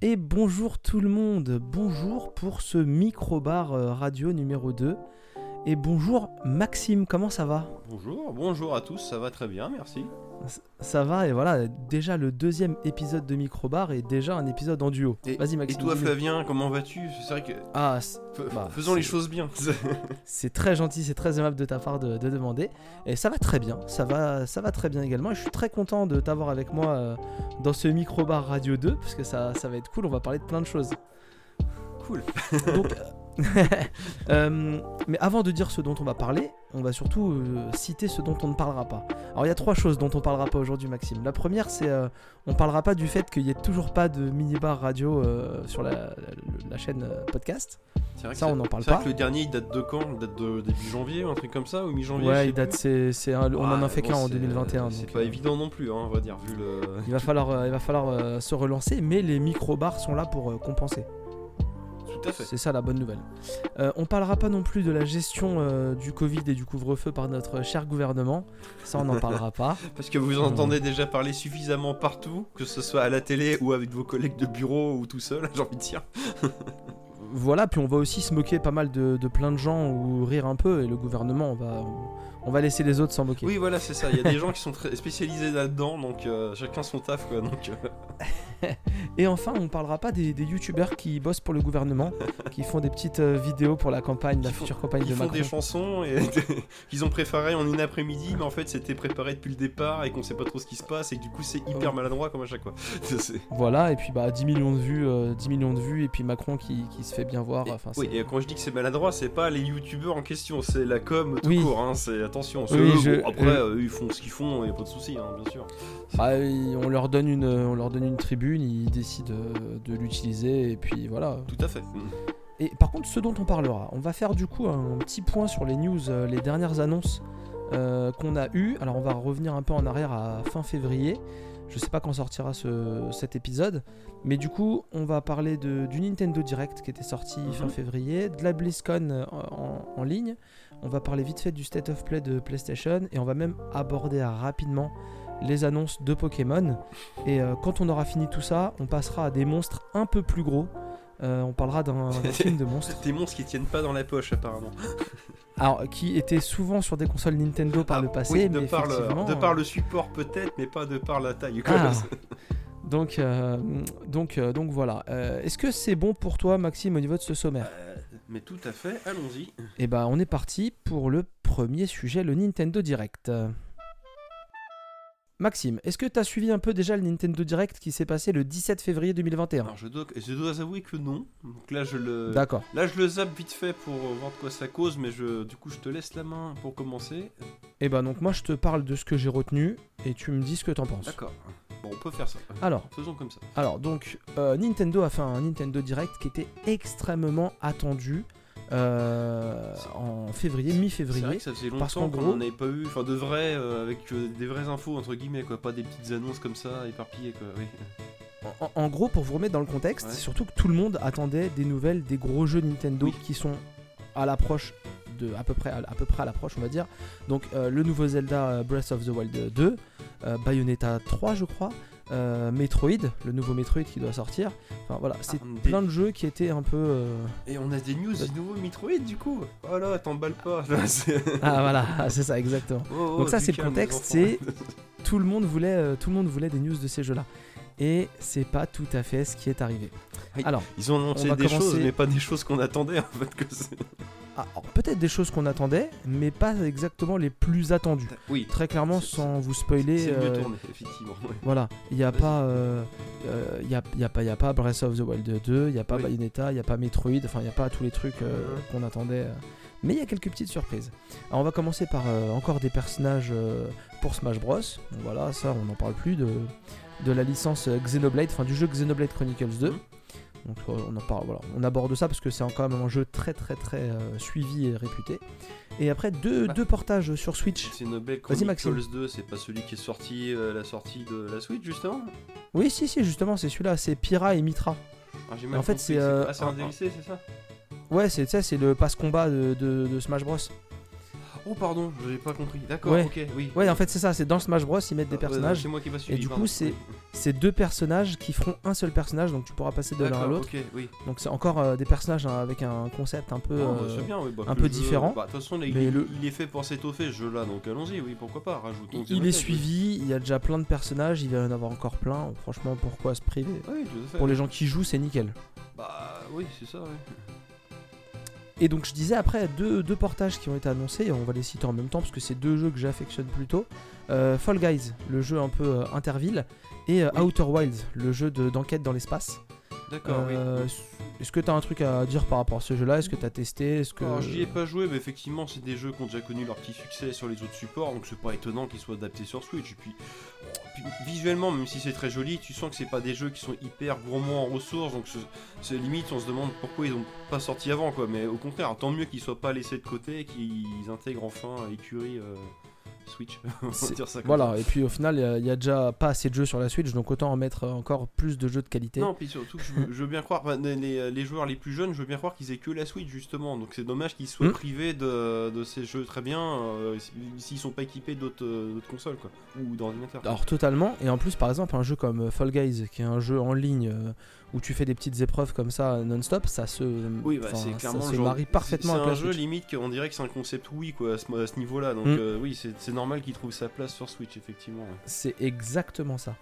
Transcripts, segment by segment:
Et bonjour tout le monde, bonjour pour ce micro-bar euh, radio numéro 2. Et bonjour Maxime, comment ça va? Bonjour, bonjour à tous, ça va très bien, merci. Ça va, et voilà, déjà le deuxième épisode de Microbar et déjà un épisode en duo. Et, Vas-y et Maxime. toi dis-nous. Flavien, comment vas-tu? C'est vrai que Ah, bah, faisons les choses bien. c'est très gentil, c'est très aimable de ta part de, de demander. Et ça va très bien, ça va, ça va très bien également. Et je suis très content de t'avoir avec moi euh, dans ce Microbar Radio 2, parce que ça, ça va être cool, on va parler de plein de choses. cool. Donc, euh, mais avant de dire ce dont on va parler, on va surtout euh, citer ce dont on ne parlera pas. Alors il y a trois choses dont on parlera pas aujourd'hui, Maxime. La première, c'est euh, on parlera pas du fait qu'il n'y ait toujours pas de minibar radio euh, sur la, la- la chaîne podcast. Vrai Ça, on n'en parle pas. que le dernier il date de quand? Il date de début janvier ou un truc comme ça Ou mi-janvier Ouais, il date, c'est, on en a fait bon, qu'un en c'est- 2021. C'est pas évident non plus, hein, on va dire, vu le. Il va falloir, il va falloir se relancer, mais les micro-bars sont là pour compenser. Tout à fait. C'est ça la bonne nouvelle. Euh, on parlera pas non plus de la gestion euh, du Covid et du couvre-feu par notre cher gouvernement. Ça, on n'en parlera pas. Parce que vous en entendez déjà parler suffisamment partout, que ce soit à la télé ou avec vos collègues de bureau ou tout seul, j'ai envie de dire. Voilà, puis on va aussi se moquer pas mal de, de plein de gens ou rire un peu. Et le gouvernement, on va, on va laisser les autres s'en moquer. Oui, voilà, c'est ça. Il y a des gens qui sont très spécialisés là-dedans, donc euh, chacun son taf, quoi. Donc, euh, Et enfin, on parlera pas des, des youtubeurs qui bossent pour le gouvernement, qui font des petites euh, vidéos pour la campagne, la font- future campagne Ils de font Macron. des chansons et qu'ils ont préparé en une après-midi, mais en fait c'était préparé depuis le départ et qu'on sait pas trop ce qui se passe et que du coup c'est hyper Oh. maladroit comme à chaque fois. Voilà, et puis bah 10 millions de vues, euh, 10 millions de vues, et puis Macron qui, qui se fait bien voir. Et- Enfin, oui, et quand je dis que c'est maladroit, c'est pas les youtubeurs en question, c'est la com tout Oui. court. Hein, c'est attention. c'est Oui, eux, je- bon, après, je- euh, ils font ce qu'ils font, y a pas de souci, hein, bien sûr. Bah, il- on leur donne une, on leur donne une tribune, ils décident euh, de l'utiliser, et puis voilà. Tout à fait. Et par contre, ce dont on parlera, on va faire du coup un petit point sur les news, euh, les dernières annonces euh, qu'on a eues. Alors, on va revenir un peu en arrière à fin février. Je sais pas quand sortira ce- cet épisode, mais du coup, on va parler de, du Nintendo Direct qui était sorti fin Mhm. février, de la BlizzCon euh, en, en ligne. On va parler vite fait du State of Play de PlayStation et on va même aborder rapidement les annonces de Pokémon. Et euh, quand on aura fini tout ça, on passera à des monstres un peu plus gros. Euh, on parlera d'un film de monstres. Des monstres qui tiennent pas dans la poche apparemment. Alors, qui étaient souvent sur des consoles Nintendo par Ah, le passé, oui, de, mais par le, effectivement, de par euh, le support peut-être, mais pas de par la taille. quoi. Ah. Donc, euh, donc, euh, donc voilà. Euh, Est-ce que c'est bon pour toi, Maxime, au niveau de ce sommaire? Euh, mais tout à fait, allons-y. Eh ben, on est parti pour le premier sujet, le Nintendo Direct. Maxime, est-ce que tu as suivi un peu déjà le Nintendo Direct qui s'est passé le 17 février 2021 Alors je dois, je dois avouer que non. Donc là je le, D'accord. là je le zappe vite fait pour voir de quoi ça cause, mais je, du coup je te laisse la main pour commencer. Eh ben, donc moi, je te parle de ce que j'ai retenu et tu me dis ce que t'en penses. D'accord. Bon, on peut faire ça. Alors, Faisons comme ça. Alors donc euh, Nintendo a fait un Nintendo Direct qui était extrêmement attendu euh, en février, C'est vrai mi-février. que ça faisait parce longtemps qu'on gros- n'en avait pas eu, enfin de vrais, euh, avec euh, des vraies infos entre guillemets quoi, pas des petites annonces comme ça éparpillées quoi. Oui. En, en gros, pour vous remettre dans le contexte, Ouais. surtout que tout le monde attendait des nouvelles des gros jeux Nintendo Oui. qui sont à l'approche de à peu près à, à peu près à l'approche, on va dire. Donc euh, le nouveau Zelda euh, Breath of the Wild 2, euh, Bayonetta 3 je crois, euh, Metroid, le nouveau Metroid qui doit sortir. Enfin voilà, c'est des- plein de jeux qui étaient un peu euh, Et on a des news du nouveau Metroid du coup. Oh là, t'emballes pas. C'est- Ah voilà, c'est ça exactement. Oh, oh, Donc ça, c'est le contexte, enfants. tout le monde voulait, euh, tout le monde voulait des news de ces jeux-là. Et c'est pas tout à fait ce qui est arrivé. Alors, Ils ont annoncé On des commencer- choses, mais pas des choses qu'on attendait en fait que c'est. Ah, alors, peut-être des choses qu'on attendait, mais pas exactement les plus attendues. Oui. Très clairement, sans vous spoiler. C'est mieux euh, tourné, effectivement. ouais. Voilà, il n'y a pas, euh, euh, y a, il y a pas, y a pas Breath of the Wild 2, il n'y a pas Oui. Bayonetta, il n'y a pas Metroid, enfin il n'y a pas tous les trucs euh, Mhm. qu'on attendait. Mais il y a quelques petites surprises. Alors on va commencer par encore des personnages pour Smash Bros. Voilà, ça on n'en parle plus de, de la licence Xenoblade, enfin du jeu Xenoblade Chronicles 2. Mhm. Donc euh, on en parle, voilà, on aborde ça parce que c'est quand même un jeu très très très euh, suivi et réputé. Et après deux, Bah. deux portages sur Switch. C'est Nobel Vas-y, Maxime. Chronicles 2, c'est pas celui qui est sorti à la sortie de la Switch justement? Oui si si justement c'est celui-là, c'est Pyra et Mitra. Ah, En fait, c'est, euh, ah, c'est un un- DLC, c'est ça? Ouais c'est ça, c'est le passe combat de, de- de Smash Bros. Oh pardon, j'avais pas compris. D'accord, Ouais. ok, oui. Ouais en fait c'est ça, c'est dans Smash Bros ils mettent des Euh, personnages. c'est moi qui pas suivi. du pardon. coup, c'est- deux personnages qui feront un seul personnage, donc tu pourras passer de l'un à l'autre. oui. Donc c'est encore euh, des personnages hein, avec un concept un peu. Bah, euh, c'est bien, oui, bah, un peu jeu- différent. bah, De toute façon, là, il, Mais est- le- il est fait pour s'étoffer ce jeu-là, donc allons-y, oui, pourquoi pas, rajoutons. il est suivi, il y a déjà plein de personnages, il va y en avoir encore plein. Franchement, pourquoi se priver? Oui, tout à fait. Pour les gens qui jouent, c'est nickel. Bah oui, c'est ça, oui. Et donc je disais après deux, deux portages qui ont été annoncés, et on va les citer en même temps parce que c'est deux jeux que j'affectionne plutôt. Euh, Fall Guys, le jeu un peu euh, interville, et euh, Oui. Outer Wilds, le jeu de- d'enquête dans l'espace. D'accord, oui. Est-ce que tu as un truc à dire par rapport à ce jeu-là? Est-ce que tu as testé? Est-ce que Alors, j'y ai pas joué, mais effectivement, c'est des jeux qui ont déjà connu leur petit succès sur les autres supports, donc c'est pas étonnant qu'ils soient adaptés sur Switch. Et puis, visuellement, même si c'est très joli, tu sens que c'est pas des jeux qui sont hyper gourmands en ressources, donc c'est- limite, on se demande pourquoi ils ont pas sorti avant, quoi. Mais au contraire, tant mieux qu'ils soient pas laissés de côté, qu'ils intègrent enfin l'écurie euh, Switch. on va C'est- dire ça comme Voilà, et puis au final, il y a- déjà pas assez de jeux sur la Switch, donc autant en mettre encore plus de jeux de qualité. Non, puis surtout je veux, je veux bien croire, les, joueurs les plus jeunes, je veux bien croire qu'ils aient que la Switch justement. Donc c'est dommage qu'ils soient Mm. privés de, de ces jeux très bien euh, s'ils sont pas équipés d'autres euh, d'autres consoles quoi, ou d'ordinateurs. Alors totalement, et en plus par exemple un jeu comme Fall Guys, qui est un jeu en ligne euh, où tu fais des petites épreuves comme ça non-stop, ça se, Oui, bah, c'est ça clairement se le genre- marie parfaitement C'est avec un jeu Switch. limite qu'on dirait que c'est un concept oui quoi à ce, niveau-là. Donc Mm. euh, oui, c'est normal qu'il trouve sa place sur Switch effectivement. ouais. C'est exactement ça.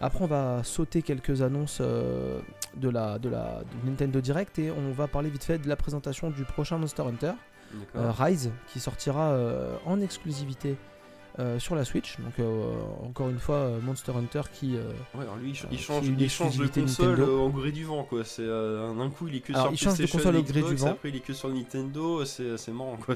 Après, on va sauter quelques annonces euh, de, la, de la de Nintendo Direct et on va parler vite fait de la présentation du prochain Monster Hunter, euh. Rise, qui sortira euh, en exclusivité euh, sur la Switch. Donc, euh, encore une fois, euh, Monster Hunter qui. euh, Ouais, alors lui, il, qui change, il change de console euh, au gré du vent, quoi. C'est euh, un coup, il est que Alors, sur il change de PlayStation console et au gré du Xbox, vent. Après, il est que sur Nintendo. C'est c'est marrant, quoi.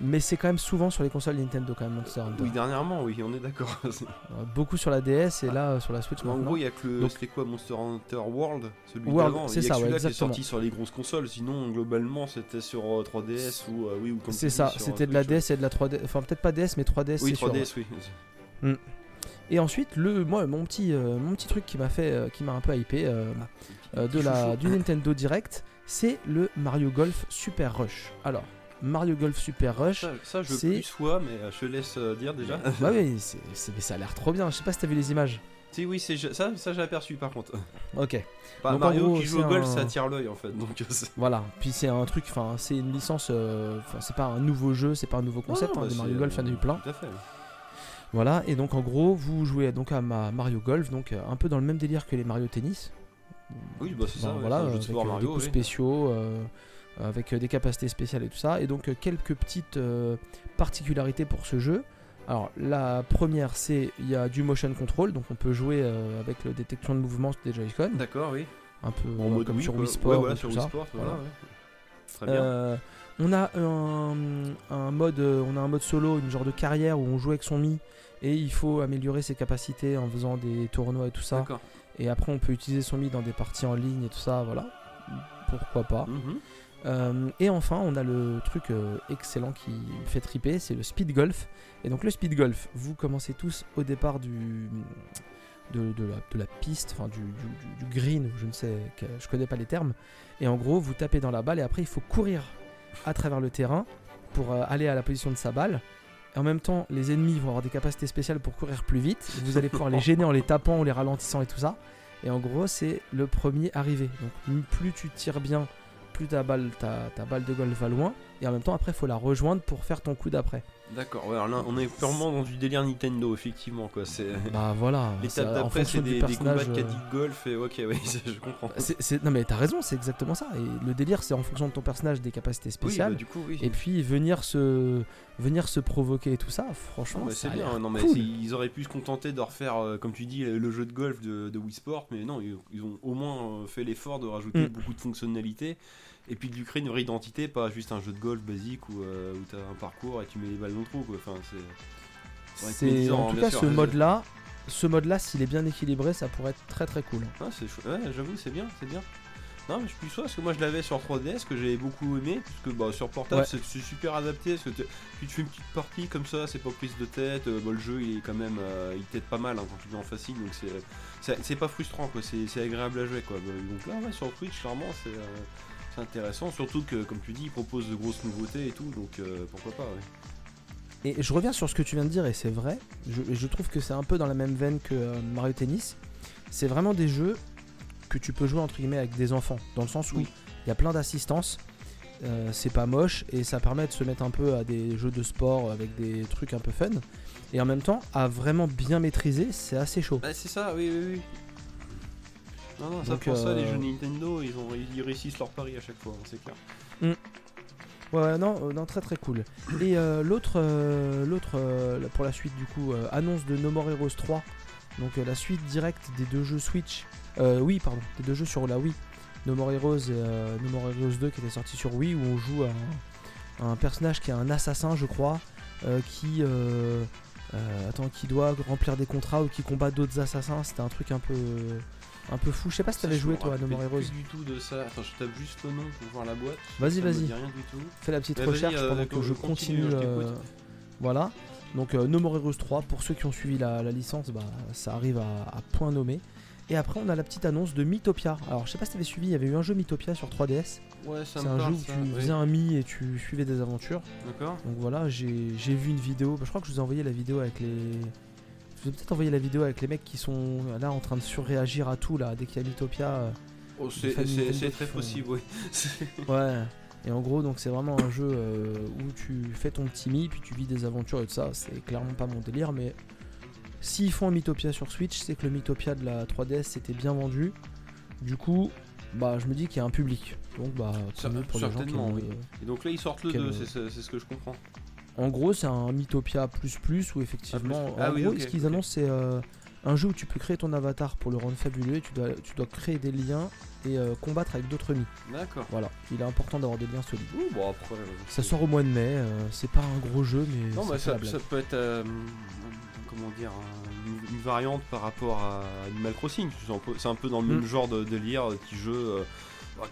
Mais c'est quand même souvent sur les consoles Nintendo, quand même, Monster Hunter. Oui, dernièrement, oui, on est d'accord. Euh, beaucoup sur la DS et là euh, sur la Switch en gros, il y a que le. Donc- C'était quoi Monster Hunter World Celui World, d'avant. c'est ça, que ouais, celui-là qui est exactement. sorti sur les grosses consoles. Sinon, globalement, c'était sur euh, 3DS ou. euh, oui, ou C'est ça, c'était de la DS et de la 3DS. Enfin, peut-être pas DS, mais 3DS. Oui, c'est sûr, 3DS, oui. Et ensuite, le, moi, mon petit, euh, mon petit truc qui m'a fait, euh, qui m'a un peu hypé euh, de la, du Nintendo Direct, c'est le Mario Golf Super Rush. Alors, Mario Golf Super Rush. Ça, ça, je c'est- plus sois, mais euh, je te laisse euh, dire déjà. bah oui, c'est, c'est- mais ça a l'air trop bien. Je sais pas si t'as vu les images. si, oui, c'est ça, ça j'ai aperçu par contre. Ok. Bah, Donc, Mario gros, qui joue au golf, un- ça attire l'œil en fait. Donc, Voilà. Puis c'est un truc, enfin, c'est une licence. euh, Enfin, c'est pas un nouveau jeu, c'est pas un nouveau concept. Hein, bah, c'est, Mario Golf, il y en a eu plein. Tout à fait. Voilà. Et donc, en gros, vous jouez donc à ma Mario Golf, donc un peu dans le même délire que les Mario Tennis. Oui, bah c'est ça. Ouais, voilà, jeu de avec Mario. des coups oui. spéciaux, euh, avec euh, des capacités spéciales et tout ça. Et donc euh, quelques petites euh, particularités pour ce jeu. Alors la première, c'est il y a du motion control, donc on peut jouer euh, avec la détection de mouvement des Joy-Con, D'accord, oui. un peu En euh, mode comme Wii, sur. Wii Sport Ouais, ou voilà, sur ça. Wii Sport, voilà. Voilà. ouais. Très bien. Euh, on a un, un mode, on a un mode solo, une genre de carrière où on joue avec son mi et il faut améliorer ses capacités en faisant des tournois et tout ça. D'accord. Et après, on peut utiliser son mi dans des parties en ligne et tout ça, voilà. Pourquoi pas. Mhm. Euh, et enfin, on a le truc euh, excellent qui me fait triper, c'est le speed golf. Et donc le speed golf, vous commencez tous au départ du de, de la, de la piste, enfin du, du- du- du green, je ne sais, je connais pas les termes. Et en gros, vous tapez dans la balle et après il faut courir à travers le terrain pour euh, aller à la position de sa balle. Et en même temps, les ennemis vont avoir des capacités spéciales pour courir plus vite. Vous allez pouvoir les gêner en les tapant, en les ralentissant et tout ça. Et en gros, c'est le premier arrivé. Donc plus tu tires bien, plus ta balle, ta, ta balle de golf va loin. Et en même temps, après, il faut la rejoindre pour faire ton coup d'après. D'accord, ouais, alors là, on est purement dans du délire Nintendo, effectivement, quoi. C'est... Bah voilà. L'étape d'après, c'est des, des combats de euh, caddie de golf, et ok, oui, je comprends. c'est- c'est- Non mais t'as raison, c'est exactement ça. Et le délire, c'est en fonction de ton personnage, des capacités Oui, spéciales. bah, du coup, oui. Et puis venir se, venir se provoquer et tout ça, franchement, mais ça c'est bien, non mais cool. ils auraient pu se contenter de refaire, euh, comme tu dis, le, jeu de golf de, de Wii Sport, mais non, ils, ils ont au moins euh, fait l'effort de rajouter Mm. beaucoup de fonctionnalités et puis de lui créer une vraie identité, pas juste un jeu de golf basique où, euh, où t'as un parcours et tu mets les balles dans le trou, quoi. Enfin, c'est... en hein, tout cas sûr. ce mode-là, ce mode-là, s'il est bien équilibré, ça pourrait être très très cool. Ah, c'est chou- ouais, j'avoue, c'est bien, c'est bien. Non, mais je suis sûr parce que moi je l'avais sur 3DS que j'avais beaucoup aimé, parce que bah, sur portable Ouais. c'est super adapté, parce que tu te fais une petite partie comme ça, c'est pas prise de tête, euh, bah, le jeu il est quand même, euh, il t'aide pas mal hein, quand tu mets en facile, donc c'est- pas frustrant quoi, c'est agréable à jouer quoi. Bah, Donc là ouais, sur Twitch clairement c'est euh, c'est intéressant, surtout que comme tu dis il propose de grosses nouveautés et tout, donc euh, pourquoi pas ouais. Et je reviens sur ce que tu viens de dire, et c'est vrai, je, je trouve que c'est un peu dans la même veine que euh, Mario Tennis. c'est vraiment des jeux que tu peux jouer entre guillemets avec des enfants, dans le sens où il Oui. y a plein d'assistance. euh, c'est pas moche et ça permet de se mettre un peu à des jeux de sport avec des trucs un peu fun et en même temps à vraiment bien maîtriser c'est assez chaud Bah, c'est ça, oui, oui, oui. Non, non, ça Donc, pour ça, les euh, jeux Nintendo, ils, ont, ils réussissent leur pari à chaque fois, hein, c'est clair. Ouais, ouais, non, euh, non, très très cool. Et euh, l'autre, euh, l'autre pour la suite du coup, annonce de No More Heroes 3, donc la suite directe des deux jeux Switch, euh, oui pardon, des deux jeux sur la Wii, No More Heroes et No More Heroes 2 qui était sorti sur Wii où on joue un, un personnage qui est un assassin je crois, euh, qui, euh, euh, attends, qui doit remplir des contrats ou qui combat d'autres assassins. C'était un truc un peu, un peu fou. Je sais pas si t'avais joué toi à No More Heroes. du tout de ça. Attends, je tape juste le nom pour voir la boîte. Vas-y, vas-y. dit rien du tout. Fais la petite Bah, recherche euh, pendant que je continue, euh, voilà. Donc euh, No More Heroes 3, pour ceux qui ont suivi la, la licence, bah, ça arrive à, à point nommé. Et après, on a la petite annonce de Mythopia. Alors, je sais pas si t'avais suivi, il y avait eu un jeu Mythopia sur 3DS. Ouais, ça C'est un jeu où ça, tu faisais un Mi et tu suivais des aventures. D'accord. Donc voilà, j'ai j'ai vu une vidéo. Bah, je crois que je vous ai envoyé la vidéo avec les. Je ai peut-être envoyé la vidéo avec les mecs qui sont là en train de surréagir à tout là dès qu'il y a Mythopia. euh, Oh, c'est très font- possible, oui. Ouais. Et en gros, donc c'est vraiment un jeu euh, où tu fais ton petit mi, puis tu vis des aventures et tout ça. C'est clairement pas mon délire, mais s'ils font un Mythopia sur Switch, c'est que le Mythopia de la 3DS s'était bien vendu. Du coup, bah je me dis qu'il y a un public. Donc bah tant Cer- mieux pour les gens qui certainement, oui. le- Et donc là, ils sortent le Quel- 2, c'est c'est- c'est ce que je comprends. En gros, c'est un Mythopia plus plus où effectivement, en Ah oui, gros, ce qu'ils annoncent, c'est euh, un jeu où tu peux créer ton avatar pour le rendre fabuleux. Et tu dois, tu dois créer des liens et euh, combattre avec d'autres mi. D'accord. Voilà, il est important d'avoir des liens solides. Ouh, bon, après. euh, Ça sort au mois de mai. euh, c'est pas un gros jeu, mais Non, ça bah, peut être. euh, comment dire un- une, une variante par rapport à Animal Crossing. C'est un peu, c'est un peu dans le même Mm. genre de délire, petit jeu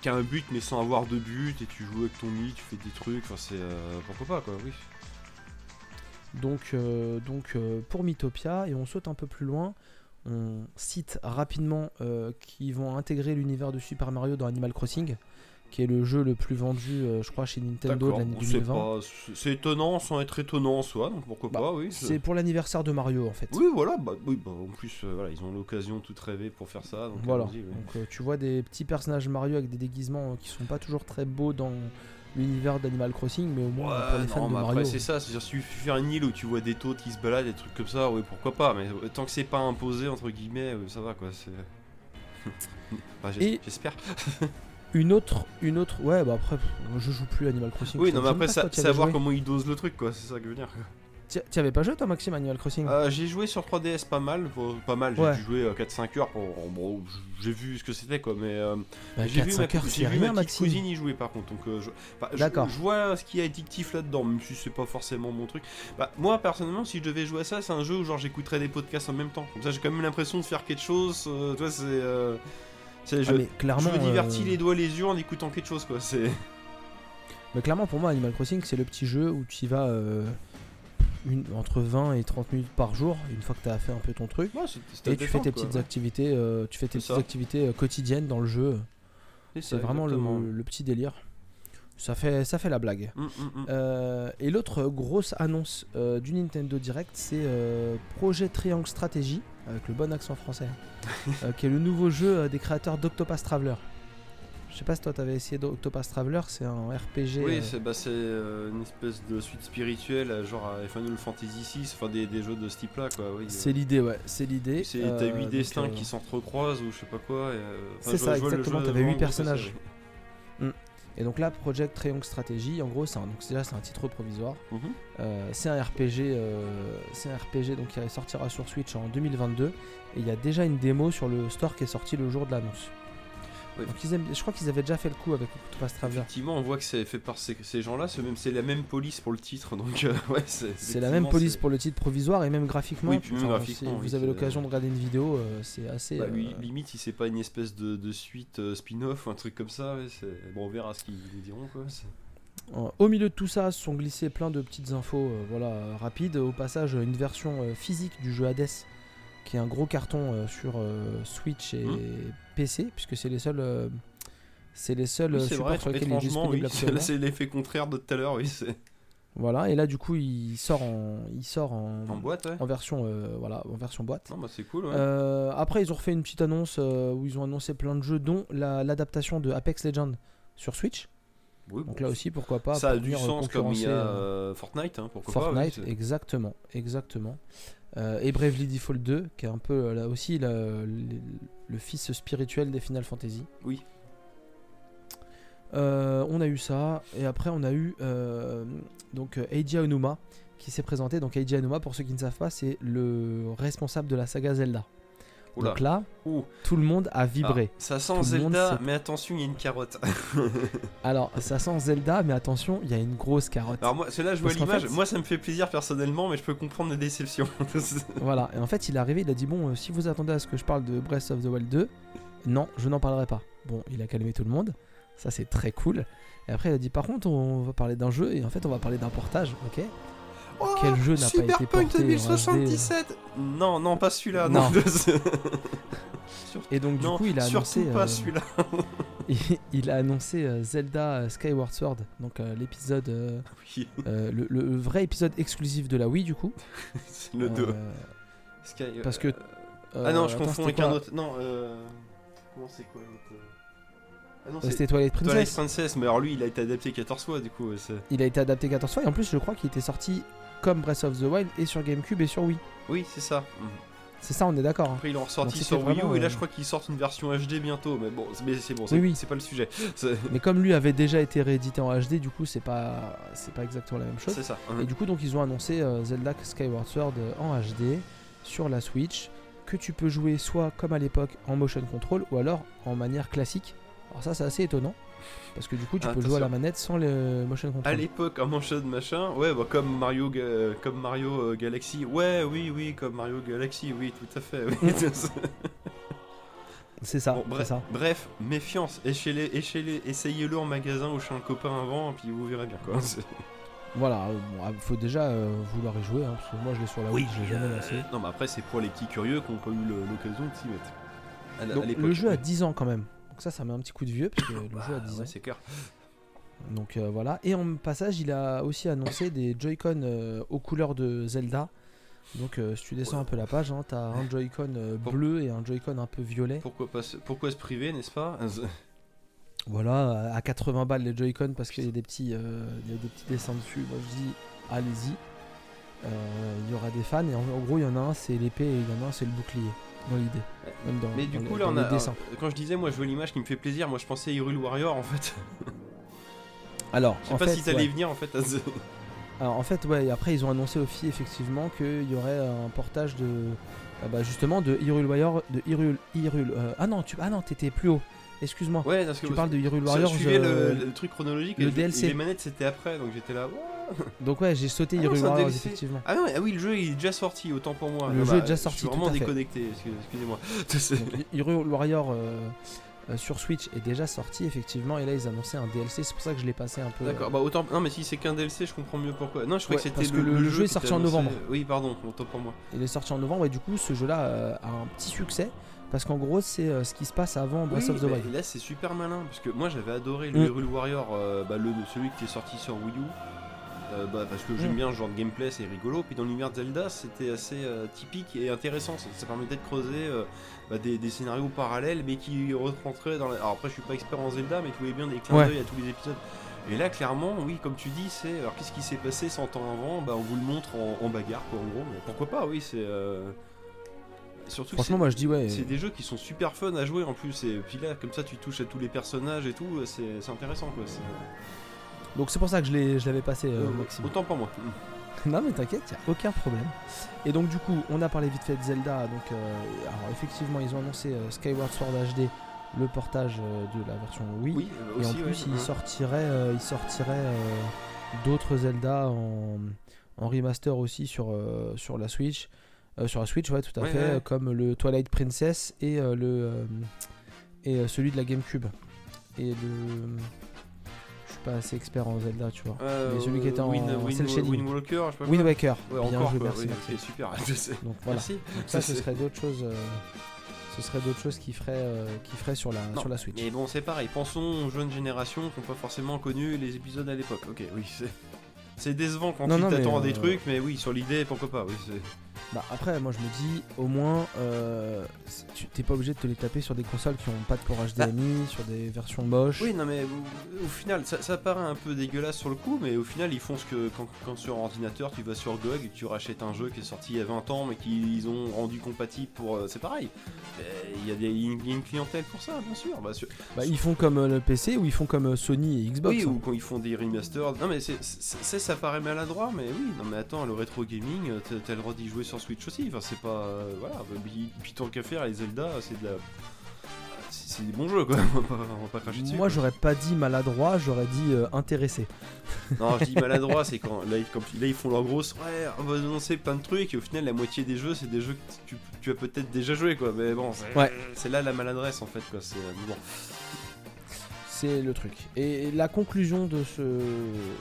qui a un but mais sans avoir de but et tu joues avec ton mi, tu fais des trucs. Enfin, c'est. euh, pourquoi pas, quoi, oui. Donc, euh, donc euh, pour Mythopia, et on saute un peu plus loin, on cite rapidement euh, qu'ils vont intégrer l'univers de Super Mario dans Animal Crossing, qui est le jeu le plus vendu, je crois, chez Nintendo de l'année on sait 2020. pas. c'est- étonnant sans être étonnant en soi, donc pourquoi Bah, pas, oui. C'est pour l'anniversaire de Mario en fait. Oui, voilà, bah, oui, bah, en plus, voilà, ils ont l'occasion toute rêvée pour faire ça. Donc Voilà. oui. Donc tu vois des petits personnages Mario avec des déguisements qui sont pas toujours très beaux dans l'univers d'Animal Crossing, mais au moins pour les Ouais, fans non, de mais Mario. après c'est ça, c'est-à-dire si tu fais un île où tu vois des tautes qui se baladent, des trucs comme ça, oui pourquoi pas, mais euh, tant que c'est pas imposé entre guillemets, euh, ça va quoi, c'est... Et- J'espère. Une autre, une autre, ouais bah après je joue plus à Animal Crossing. Oui, non mais après avais savoir comment ils dosent le truc quoi, c'est ça que je veux dire. T'y avais pas joué toi Maxime Animal Crossing? Euh, j'ai joué sur 3DS pas mal, pas mal, j'ai Ouais. dû jouer euh, 4-5 heures pour... Bon, j'ai vu ce que c'était quoi, mais... euh, Bah, j'ai vu, ma, 4-5 heures, vu rien ma petite cousine y jouer par contre, donc euh, je, enfin, je- D'accord. je vois ce qui est addictif là-dedans, même si c'est pas forcément mon truc. Bah, moi personnellement, si je devais jouer à ça, c'est un jeu où genre j'écouterais des podcasts en même temps. Comme ça, j'ai quand même l'impression de faire quelque chose. euh, tu vois, c'est, euh, c'est- je, Ah, mais clairement, je me divertis euh, les doigts les yeux en écoutant quelque chose quoi. C'est mais clairement pour moi Animal Crossing c'est le petit jeu où tu y vas euh, une, entre 20 et 30 minutes par jour, une fois que tu as fait un peu ton truc. Ouais, Et tu fais tes petites activités, euh, tu fais tes petites ça. activités euh, quotidiennes dans le jeu. C'est vraiment le, petit délire. Ça fait, ça fait la blague. Mm, mm, mm. Euh, et l'autre grosse annonce euh, du Nintendo Direct, c'est euh, Projet Triangle Stratégie, avec le bon accent français, euh, qui est le nouveau jeu euh, des créateurs d'Octopath Traveler. Je sais pas si toi t'avais essayé d'Octopath Traveler, c'est un RPG. Oui, euh, c'est bah, euh, une espèce de suite spirituelle, euh, genre à Final Fantasy VI, enfin des, des jeux de ce type-là, quoi. Oui, c'est euh. l'idée, ouais, c'est l'idée. C'est t'as 8 donc, destins qui s'entrecroisent ou je sais pas quoi. C'est ça, exactement, t'avais vraiment huit gros que c'est, personnages. oui. Et donc là, Project Triangle Strategy, en gros, c'est un, donc déjà c'est un titre provisoire. Mhm. C'est un RPG, c'est un RPG donc qui sortira sur Switch en 2022 et il y a déjà une démo sur le store qui est sorti le jour de l'annonce. Ouais. Donc ils aiment- je crois qu'ils avaient déjà fait le coup avec Octopath Traveler. Effectivement, on voit que c'est fait par ces, ces gens-là, c'est même c'est la même police pour le titre, donc euh, ouais, c'est. C'est la même police pour le titre provisoire et même graphiquement. Oui, puis même enfin, graphiquement, si oui, vous avez l'occasion de regarder une vidéo, euh, c'est assez. Bah, lui, euh, limite, si c'est pas une espèce de, de suite spin-off ou un truc comme ça, bon, on verra ce qu'ils nous diront quoi. Au milieu de tout ça, se sont glissées plein de petites infos voilà, rapides. Au passage, une version physique du jeu Hades, qui est un gros carton euh, sur euh, Switch et Hmm. PC, puisque c'est les seuls, euh, c'est les seuls Oui, supports vrai, sur lesquels il est oui, disponible actuellement. c'est l'effet contraire de tout à l'heure, oui. Voilà, et là du coup il sort en, il sort en, En boîte, ouais. en version, euh, voilà, en version boîte. Bah c'est cool, ouais. Euh, après ils ont refait une petite annonce euh, où ils ont annoncé plein de jeux, dont la- l'adaptation de Apex Legends sur Switch. Oui, Donc bon, là aussi pourquoi pas. ça a du sens comme il y a Fortnite, hein, pourquoi pas. oui, Fortnite, exactement, exactement. Euh, et Bravely Default 2, qui est un peu euh, là aussi le, le- le fils spirituel des Final Fantasy. Oui. Euh, on a eu ça, et après on a eu euh, donc Eiji Aonuma qui s'est présenté. Donc Eiji Aonuma, pour ceux qui ne savent pas, c'est le responsable de la saga Zelda. Oula. Donc là, Ouh. tout le monde a vibré. Ah, ça sent Tout Zelda, mais attention, il y a une carotte. Alors ça sent Zelda, mais attention, il y a une grosse carotte. Alors moi, celle-là, je vois l'image. fait- Moi, ça me fait plaisir personnellement, mais je peux comprendre la déception. Voilà, et en fait, il est arrivé, il a dit Bon, euh, si vous attendez à ce que je parle de Breath of the Wild 2, non, je n'en parlerai pas. Bon, il a calmé tout le monde, ça c'est très cool. Et après, il a dit Par contre, on va parler d'un jeu, et en fait, on va parler d'un portage, ok? Oh, Quel jeu n'a pas été Cyberpunk porté en 2077 Non, non, pas celui-là. Non. Non. Et donc, du non, coup, il a annoncé. pas euh, celui-là. il, il a annoncé euh, Zelda euh, Skyward Sword, donc euh, l'épisode. euh, Oui, le, le vrai épisode exclusif de la Wii, du coup. c'est le 2. Euh, Sky, parce que- ah non, je attends, confonds avec un autre. Non. Comment c'est quoi l'autre Ah non, C'était Twilight Twilight Princess. Princess, mais alors lui, il a été adapté 14 fois, du coup. Il a été adapté 14 fois, et en plus, je crois qu'il était sorti comme Breath of the Wild et sur GameCube et sur Wii. Oui, c'est ça. Mhm. C'est ça, on est d'accord. Après, ils l'ont ressorti sur Wii U, et là, euh, je crois qu'ils sortent une version HD bientôt. Mais bon, c'est- mais c'est bon, c'est Oui, oui. pas le sujet. Mais comme lui avait déjà été réédité en HD, du coup, c'est pas, c'est pas exactement la même chose. c'est ça. Et du coup, donc, ils ont annoncé euh, Zelda Skyward Sword euh, en HD sur la Switch, que tu peux jouer soit comme à l'époque en motion control ou alors en manière classique. Alors ça, c'est assez étonnant parce que du coup, tu Ah, peux jouer à la manette sans le motion À control. l'époque, en manchette machin, ouais, bah, comme Mario, Ga- comme Mario euh, Galaxy, ouais, oui, oui, comme Mario Galaxy, oui, tout à fait. oui. C'est ça, Bon, bref, ça. bref, méfiance, essayez-le en magasin ou chez un copain avant, et puis vous verrez bien quoi. Voilà, euh, bon, ah, faut déjà euh, vouloir y jouer, hein, parce que moi, je l'ai sur la Wii, je l'ai jamais euh, lancé. Non, mais après, c'est pour les petits curieux qui n'ont pas eu l'occasion de s'y mettre. À à Donc, le jeu a ouais. 10 ans quand même. Donc ça, ça met un petit coup de vieux parce que le jeu a Bah, 10 ouais, ans. c'est clair. Donc euh, voilà. Et en passage, il a aussi annoncé des Joy-Con euh, aux couleurs de Zelda. Donc euh, si tu descends Ouais. un peu la page, hein, t'as un Joy-Con bleu et un Joy-Con un peu violet. Pourquoi, pas se... Pourquoi se priver, n'est-ce pas? Voilà, à 80 balles les Joy-Con parce qu'il y a des petits, euh, il y a des petits dessins dessus. Moi je dis, allez-y. Il y aura des fans et en, en gros il y en a un c'est l'épée et il y en a un c'est le bouclier dans l'idée. Même dans, Mais du dans coup, les- là, on a. Quand je disais, moi, je vois l'image qui me fait plaisir, moi, je pensais Hyrule Warrior en fait. Alors, Je sais en pas fait, si t'allais ouais. venir en fait. Alors en fait, ouais, et après ils ont annoncé aussi effectivement qu'il y aurait un portage de. ah bah, justement de Hyrule Warrior. De Hyrule. Hyrule euh, ah non, tu, ah non, t'étais plus haut. Excuse-moi. Ouais, parce que tu parles de Hyrule ça, Warrior. je suivais je- le, le truc chronologique le et, je- DLC. les manettes c'était après, donc j'étais là. Donc ouais, j'ai sauté Ah Hyrule c'est un Warrior DLC. effectivement. Ah, non, ah oui, le jeu il est déjà sorti, autant pour moi. Le Ah jeu bah, est déjà Je sorti, suis tout vraiment déconnecté, excuse- excusez-moi. Hyrule Warrior euh, euh, sur Switch est déjà sorti effectivement et là ils annonçaient un DLC. C'est pour ça que je l'ai passé un peu. D'accord, bah autant. Non, mais si c'est qu'un DLC, je comprends mieux pourquoi. Non, je crois que c'était parce le, que le- jeu est sorti en novembre. Oui, pardon, autant pour moi. Il est sorti en novembre et du coup ce jeu-là euh, a un petit succès parce qu'en gros c'est euh, ce qui se passe avant Breath Oui, of the Wild. là c'est super malin parce que moi j'avais adoré le Mm. Hyrule Warrior, euh, bah, le, celui qui est sorti sur Wii U. euh, bah, parce que j'aime Mm. bien ce genre de gameplay, c'est rigolo. Puis dans l'univers de Zelda, c'était assez typique et intéressant. Ça, ça permettait de creuser bah, des, des scénarios parallèles, mais qui rentraient dans. La... Alors après, je suis pas expert en Zelda, mais tu voyais bien des clins Ouais. d'œil à tous les épisodes. Et là, clairement, oui, comme tu dis, c'est. Alors qu'est-ce qui s'est passé 100 ans avant? Bah, on vous le montre en, en bagarre, quoi, en gros. Mais pourquoi pas Oui, c'est. euh, Surtout Franchement c'est- moi je dis ouais. c'est des jeux qui sont super fun à jouer en plus, et puis là, comme ça, tu touches à tous les personnages et tout, c'est c'est intéressant quoi. Donc c'est pour ça que je l'avais passé euh, Euh, Maxime. autant pour moi. Non mais t'inquiète, y a aucun problème. Et donc du coup, on a parlé vite fait de Zelda. Donc euh, alors effectivement, ils ont annoncé euh, Skyward Sword HD, le portage euh, de la version Wii. Oui, euh, Et aussi, en plus, ouais. il sortirait, euh, il sortirait euh, d'autres Zelda en, en remaster aussi sur, euh, sur la Switch. Euh, sur la Switch, ouais, tout à Ouais, fait, ouais. comme le Twilight Princess et euh, le euh, et celui de la GameCube. Et le, je suis pas assez expert en Zelda, tu vois. Mais celui qui était en Wind, Wind, Walker, je sais pas Wind. Waker. Ouais, Bien encore joué, quoi, merci, oui, merci. super. je sais. Donc voilà. Merci. Ça, ce serait d'autres choses. ce serait d'autres choses qui feraient, euh, qui sur la, Non, sur la Switch. Mais bon, c'est pareil, pensons aux jeunes générations qui n'ont pas forcément connu les épisodes à l'époque. Ok, oui, c'est. c'est décevant quand Non, tu t'attends à des trucs, mais oui, sur l'idée, pourquoi pas. Oui, c'est- Bah après, moi je me dis, au moins, euh, tu t'es pas obligé de te les taper sur des consoles qui ont pas de port HDMI, sur des versions moches. oui, non, mais au, au final, ça, ça paraît un peu dégueulasse sur le coup, mais au final, ils font ce que quand, quand sur ordinateur, tu vas sur GOG et tu rachètes un jeu qui est sorti il y a 20 ans, mais qu'ils ont rendu compatible pour. euh, c'est pareil. Euh, Il y, a des- il y a une clientèle pour ça, bien sûr. Bah, sur- Bah, ils font comme euh, le PC ou ils font comme Sony et Xbox. oui, hein. ou quand ils font des remasters. Non, mais c'est, ça paraît maladroit, mais oui, non, mais attends, le rétro gaming, t'as le droit d'y jouer sur Switch aussi. Enfin, c'est pas. euh, voilà, tant qu'à faire, les Zelda, c'est de la. C'est, des bons jeux, quoi. On va pas, on va pas cracher dessus. Moi j'aurais pas dit maladroit, j'aurais dit euh, intéressé. Non, je dis maladroit, c'est quand là, ils- comme- là, ils font leur grosse. Ouais, on va annoncer plein de trucs, et au final, la moitié des jeux, c'est des jeux que tu, tu as peut-être déjà joué, quoi. Mais bon, c'est, Ouais. là la maladresse, en fait, quoi. C'est, euh, bon. C'est le truc. Et la conclusion de ce,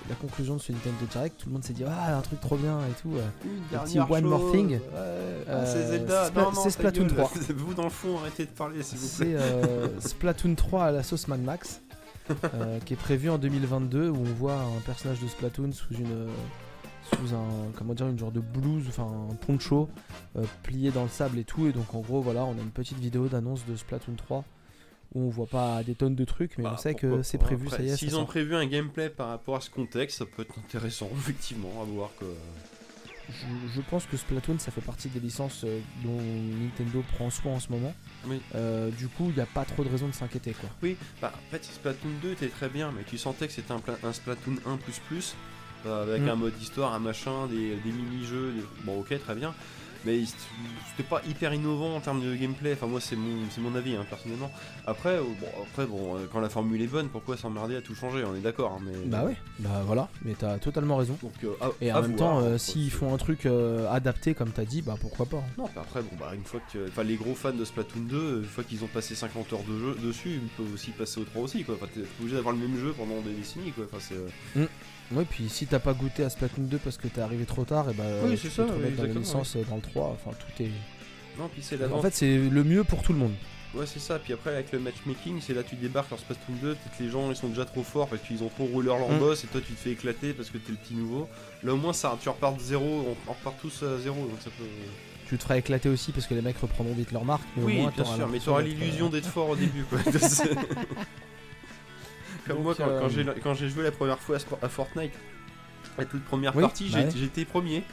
la conclusion de ce Nintendo Direct, tout le monde s'est dit ah un truc trop bien et tout. euh. Une petit One More Thing. Ah, c'est Euh, Zelda. Spla- non, non, c'est ta Splatoon gueule. 3. Vous dans le fond, arrêtez de parler, s'il vous plaît. C'est euh, Splatoon 3 à la sauce Mad Max, qui est prévu en 2022, où on voit un personnage de Splatoon sous une sous un comment dire une genre de blouse, enfin un poncho euh, plié dans le sable et tout. Et donc en gros voilà, on a une petite vidéo d'annonce de Splatoon 3 où on voit pas des tonnes de trucs, mais Bah, on sait pourquoi que c'est prévu, Après, ça y est. S'ils ont prévu un gameplay par rapport à ce contexte, ça peut être intéressant, effectivement, à voir que. Je, je pense que Splatoon ça fait partie des licences euh, dont Nintendo prend soin en ce moment. Oui. Euh, du coup, il n'y a pas trop de raison de s'inquiéter quoi. Oui, bah en fait Splatoon 2 était très bien, mais tu sentais que c'était un, un Splatoon 1 euh, avec Mm. un mode histoire, un machin, des, des mini-jeux. des- Bon, ok, très bien. Mais c'était pas hyper innovant en termes de gameplay. Enfin, moi, c'est mon, c'est mon avis, hein, personnellement. Après, euh, bon, après bon, euh, quand la formule est bonne, pourquoi s'emmerder à tout changer On est d'accord, hein, mais. Bah ouais, bah voilà, mais t'as totalement raison. Donc, euh, à- Et en même voir, temps, euh, hein, s'ils font un truc euh, adapté comme t'as dit, bah pourquoi pas. Non, après, bon, bah, une fois que. Enfin, les gros fans de Splatoon 2, une fois qu'ils ont passé 50 heures de jeu dessus, ils peuvent aussi passer au 3 aussi, quoi. Enfin, t'es obligé d'avoir le même jeu pendant des décennies, quoi. Enfin, c'est. euh, Ouais, puis si t'as pas goûté à Splatoon 2 parce que t'es arrivé trop tard, et bah Oui, tu peux ça, te oui, remettre dans euh, dans le 3, enfin tout est. Non, puis c'est En fait, c'est le mieux pour tout le monde. Ouais, c'est ça. Puis après, avec le matchmaking, c'est là tu débarques sur Splatoon 2, peut-être les gens ils sont déjà trop forts parce qu'ils ont trop roulé leur Mm. boss et toi tu te fais éclater parce que t'es le petit nouveau. Là au moins, ça, tu repars de zéro, on, repart tous à zéro donc ça peut. Tu te feras éclater aussi parce que les mecs reprendront vite leur marque. Mais au oui, moins, bien sûr, mais t'auras d'être, l'illusion d'être fort au début quoi. Comme Donc, moi, quand, euh, quand j'ai joué la première fois à, Fortnite, la toute première Oui, partie, bah ouais. j'étais premier.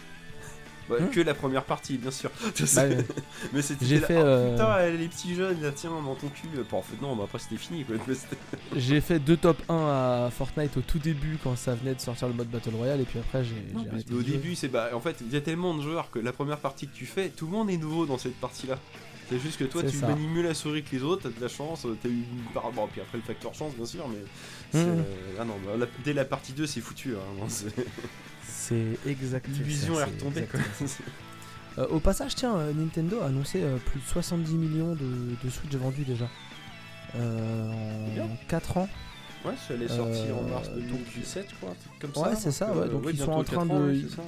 Bah, Hmm. Que la première partie, bien sûr. Bah, ouais. mais c'était J'ai fait, oh, euh, putain, les petits jeunes, là, tiens, dans ton cul. Bon, en fait, non, bah, après c'était fini. Mais J'ai fait deux top 1 à Fortnite au tout début quand ça venait de sortir le mode Battle Royale, et puis après j'ai arrêté. au début, c'est bah, en fait, il y a tellement de joueurs que la première partie que tu fais, tout le monde est nouveau dans cette partie-là. C'est juste que toi, tu ça. manies mieux la souris que les autres, t'as de la chance, t'as eu une part. Bon, puis après le facteur chance, bien sûr, mais. Mhm. euh, Ah non, bah, la- dès la partie 2, c'est foutu. Hein, c'est- C'est exact. L'illusion est retombée, quoi. exactement ça. Euh, au passage, tiens, euh, Nintendo a annoncé euh, plus de 70 millions de, de Switch vendus déjà. Euh, en 4 ans. Ouais, elle est sortie en Euh, mars donc- 2017, je crois, un truc comme Ouais, ça. c'est ça, ouais, donc ils sont en train ans, de- ça.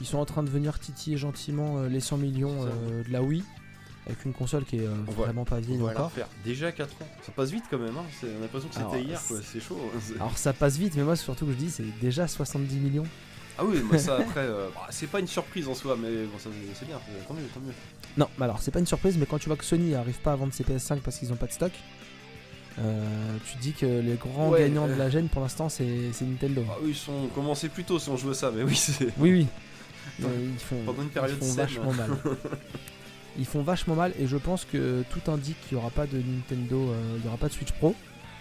Ils sont en train de venir titiller gentiment euh, les 100 millions ça. euh, de la Wii. Avec une console qui est euh, On va- vraiment pas On vieille va la encore. refaire. Déjà 4 ans. Ça passe vite quand même, hein. c'est- on a l'impression que Alors, c'était hier, c'est- quoi. C'est chaud. hein, c'est- Alors ça passe vite, mais moi surtout que je dis c'est déjà 70 millions. Ah oui, moi ça après, euh, bah, c'est pas une surprise en soi, mais bon, ça c'est bien, c'est- tant mieux, tant mieux. Non, mais alors c'est pas une surprise, mais quand tu vois que Sony arrive pas à vendre ses PS5 parce qu'ils ont pas de stock, euh, tu dis que les grands Ouais, gagnants de euh. la gêne pour l'instant c'est c'est Nintendo. Ah oui, ils sont commencé plus tôt si on joue à ça, mais oui, c'est Oui, oui. Euh, ils font, pendant une ils période font saine. vachement mal. Ils font vachement mal et je pense que tout indique qu'il y aura pas de Nintendo, euh, il y aura pas de Switch Pro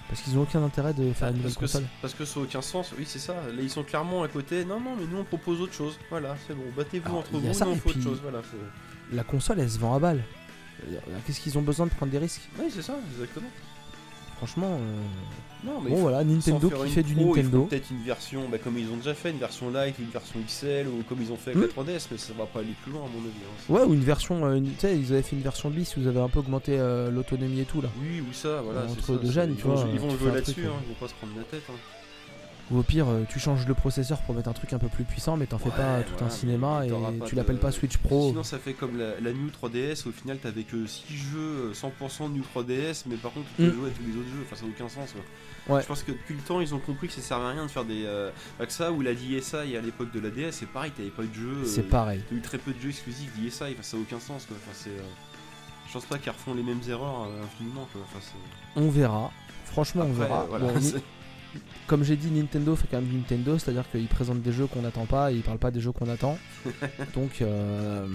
parce qu'ils ont aucun intérêt de faire une nouvelle Parce console. parce que ça n'a aucun sens, oui c'est ça, là ils sont clairement à côté, non non mais nous on propose autre chose, voilà c'est bon, battez-vous entre vous, nous on fait autre chose, voilà. La console elle se vend à balle. C'est-à-dire, Qu'est-ce qu'ils ont besoin de prendre des risques? Oui c'est ça, exactement. Franchement, euh, Non mais bon voilà, Nintendo qui fait du pro, ils Nintendo. peut-être une version, bah, comme ils ont déjà fait, une version light, une version XL, ou comme ils ont fait avec Hmm. la 3DS, mais ça va pas aller plus loin à mon avis. hein. Ouais, ou une version, euh, tu sais, ils avaient fait une version bis vous avez un peu augmenté euh, l'autonomie et tout là. Oui, ou ça, voilà. Entre ça, deux ils tu vont, vois, Ils vont jouer là-dessus, hein, ils vont pas se prendre la tête. hein. Ou au pire, euh, tu changes le processeur pour mettre un truc un peu plus puissant, mais t'en fais Ouais, pas tout voilà, un cinéma et tu de- l'appelles pas Switch Pro. Sinon, ça fait comme la, la New 3DS. Au final, t'avais que 6 jeux euh, 100% New 3DS, mais par contre, tu peux Mm. jouer à tous les autres jeux. Enfin, ça n'a aucun sens. quoi. Ouais. Je pense que depuis le temps, ils ont compris que ça servait à rien de faire des. Euh, que ça, ou la DSi à l'époque de la DS, c'est pareil, t'avais pas de jeu. euh, C'est pareil. T'as eu très peu de jeux exclusifs DSi, enfin, ça n'a aucun sens. Quoi. Enfin, c'est. euh, Je pense pas qu'ils refont les mêmes erreurs euh, infiniment. Quoi. Enfin, c'est- On verra. Franchement, on verra. euh, voilà, Bon, comme j'ai dit, Nintendo fait quand même du Nintendo, c'est-à-dire qu'ils présentent des jeux qu'on n'attend pas et ils parlent pas des jeux qu'on attend. donc, euh,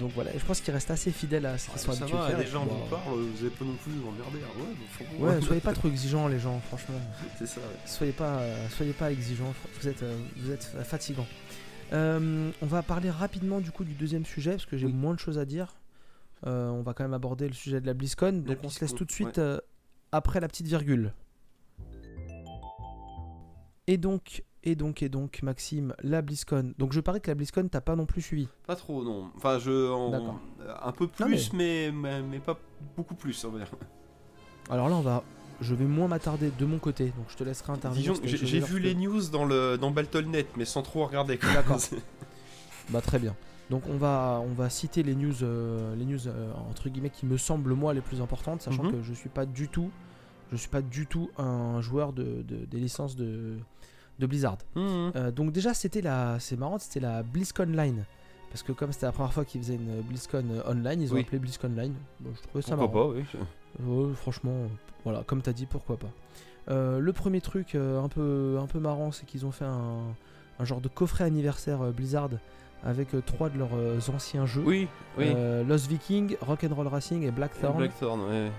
donc voilà, Et je pense qu'ils restent assez fidèles à ce qu'ils sont ça habitués va, de faire. les gens vous parlent, vous avez pas non plus vous emmerder. Ah ouais, faut bon, Ouais, soyez pas trop exigeants les gens, franchement. c'est ça. ouais. Soyez pas, euh, soyez pas exigeants, vous êtes, euh, vous êtes fatigants. Euh, on va parler rapidement du coup du deuxième sujet parce que j'ai Oui. moins de choses à dire. Euh, on va quand même aborder le sujet de la BlizzCon, donc on se laisse tout de suite euh, après la petite virgule. Et donc, et donc, et donc, Maxime, la BlizzCon. Donc je parie que la BlizzCon t'as pas non plus suivi. Pas trop, non. Enfin, je. en- un peu Non, plus, mais... Mais, mais pas beaucoup plus, on va dire. Alors là, on va, je vais moins m'attarder de mon côté, donc je te laisserai intervenir. J'ai vu les news dans, le, dans Battle.net, mais sans trop regarder. D'accord. Bah très bien. Donc on va, on va citer les news, euh, les news euh, entre guillemets qui me semblent moi les plus importantes, sachant Mhm. que je suis pas du tout, je suis pas du tout un joueur de, de- des licences de, de Blizzard. Mhm. Euh, donc déjà c'était la, c'est marrant, c'était la BlizzCon Line. Parce que comme c'était la première fois qu'ils faisaient une BlizzCon euh, online, ils ont Oui. appelé BlizzCon Line. Bon, je trouvais ça Pourquoi marrant. pas, oui. Franchement, voilà, comme t'as dit, pourquoi pas. Euh, le premier truc un, peu, un peu marrant, c'est qu'ils ont fait un, un genre de coffret anniversaire Blizzard avec trois de leurs anciens jeux. Oui, oui. Lost Viking, Rock'n'Roll Racing et Blackthorn. Blackthorn, ouais.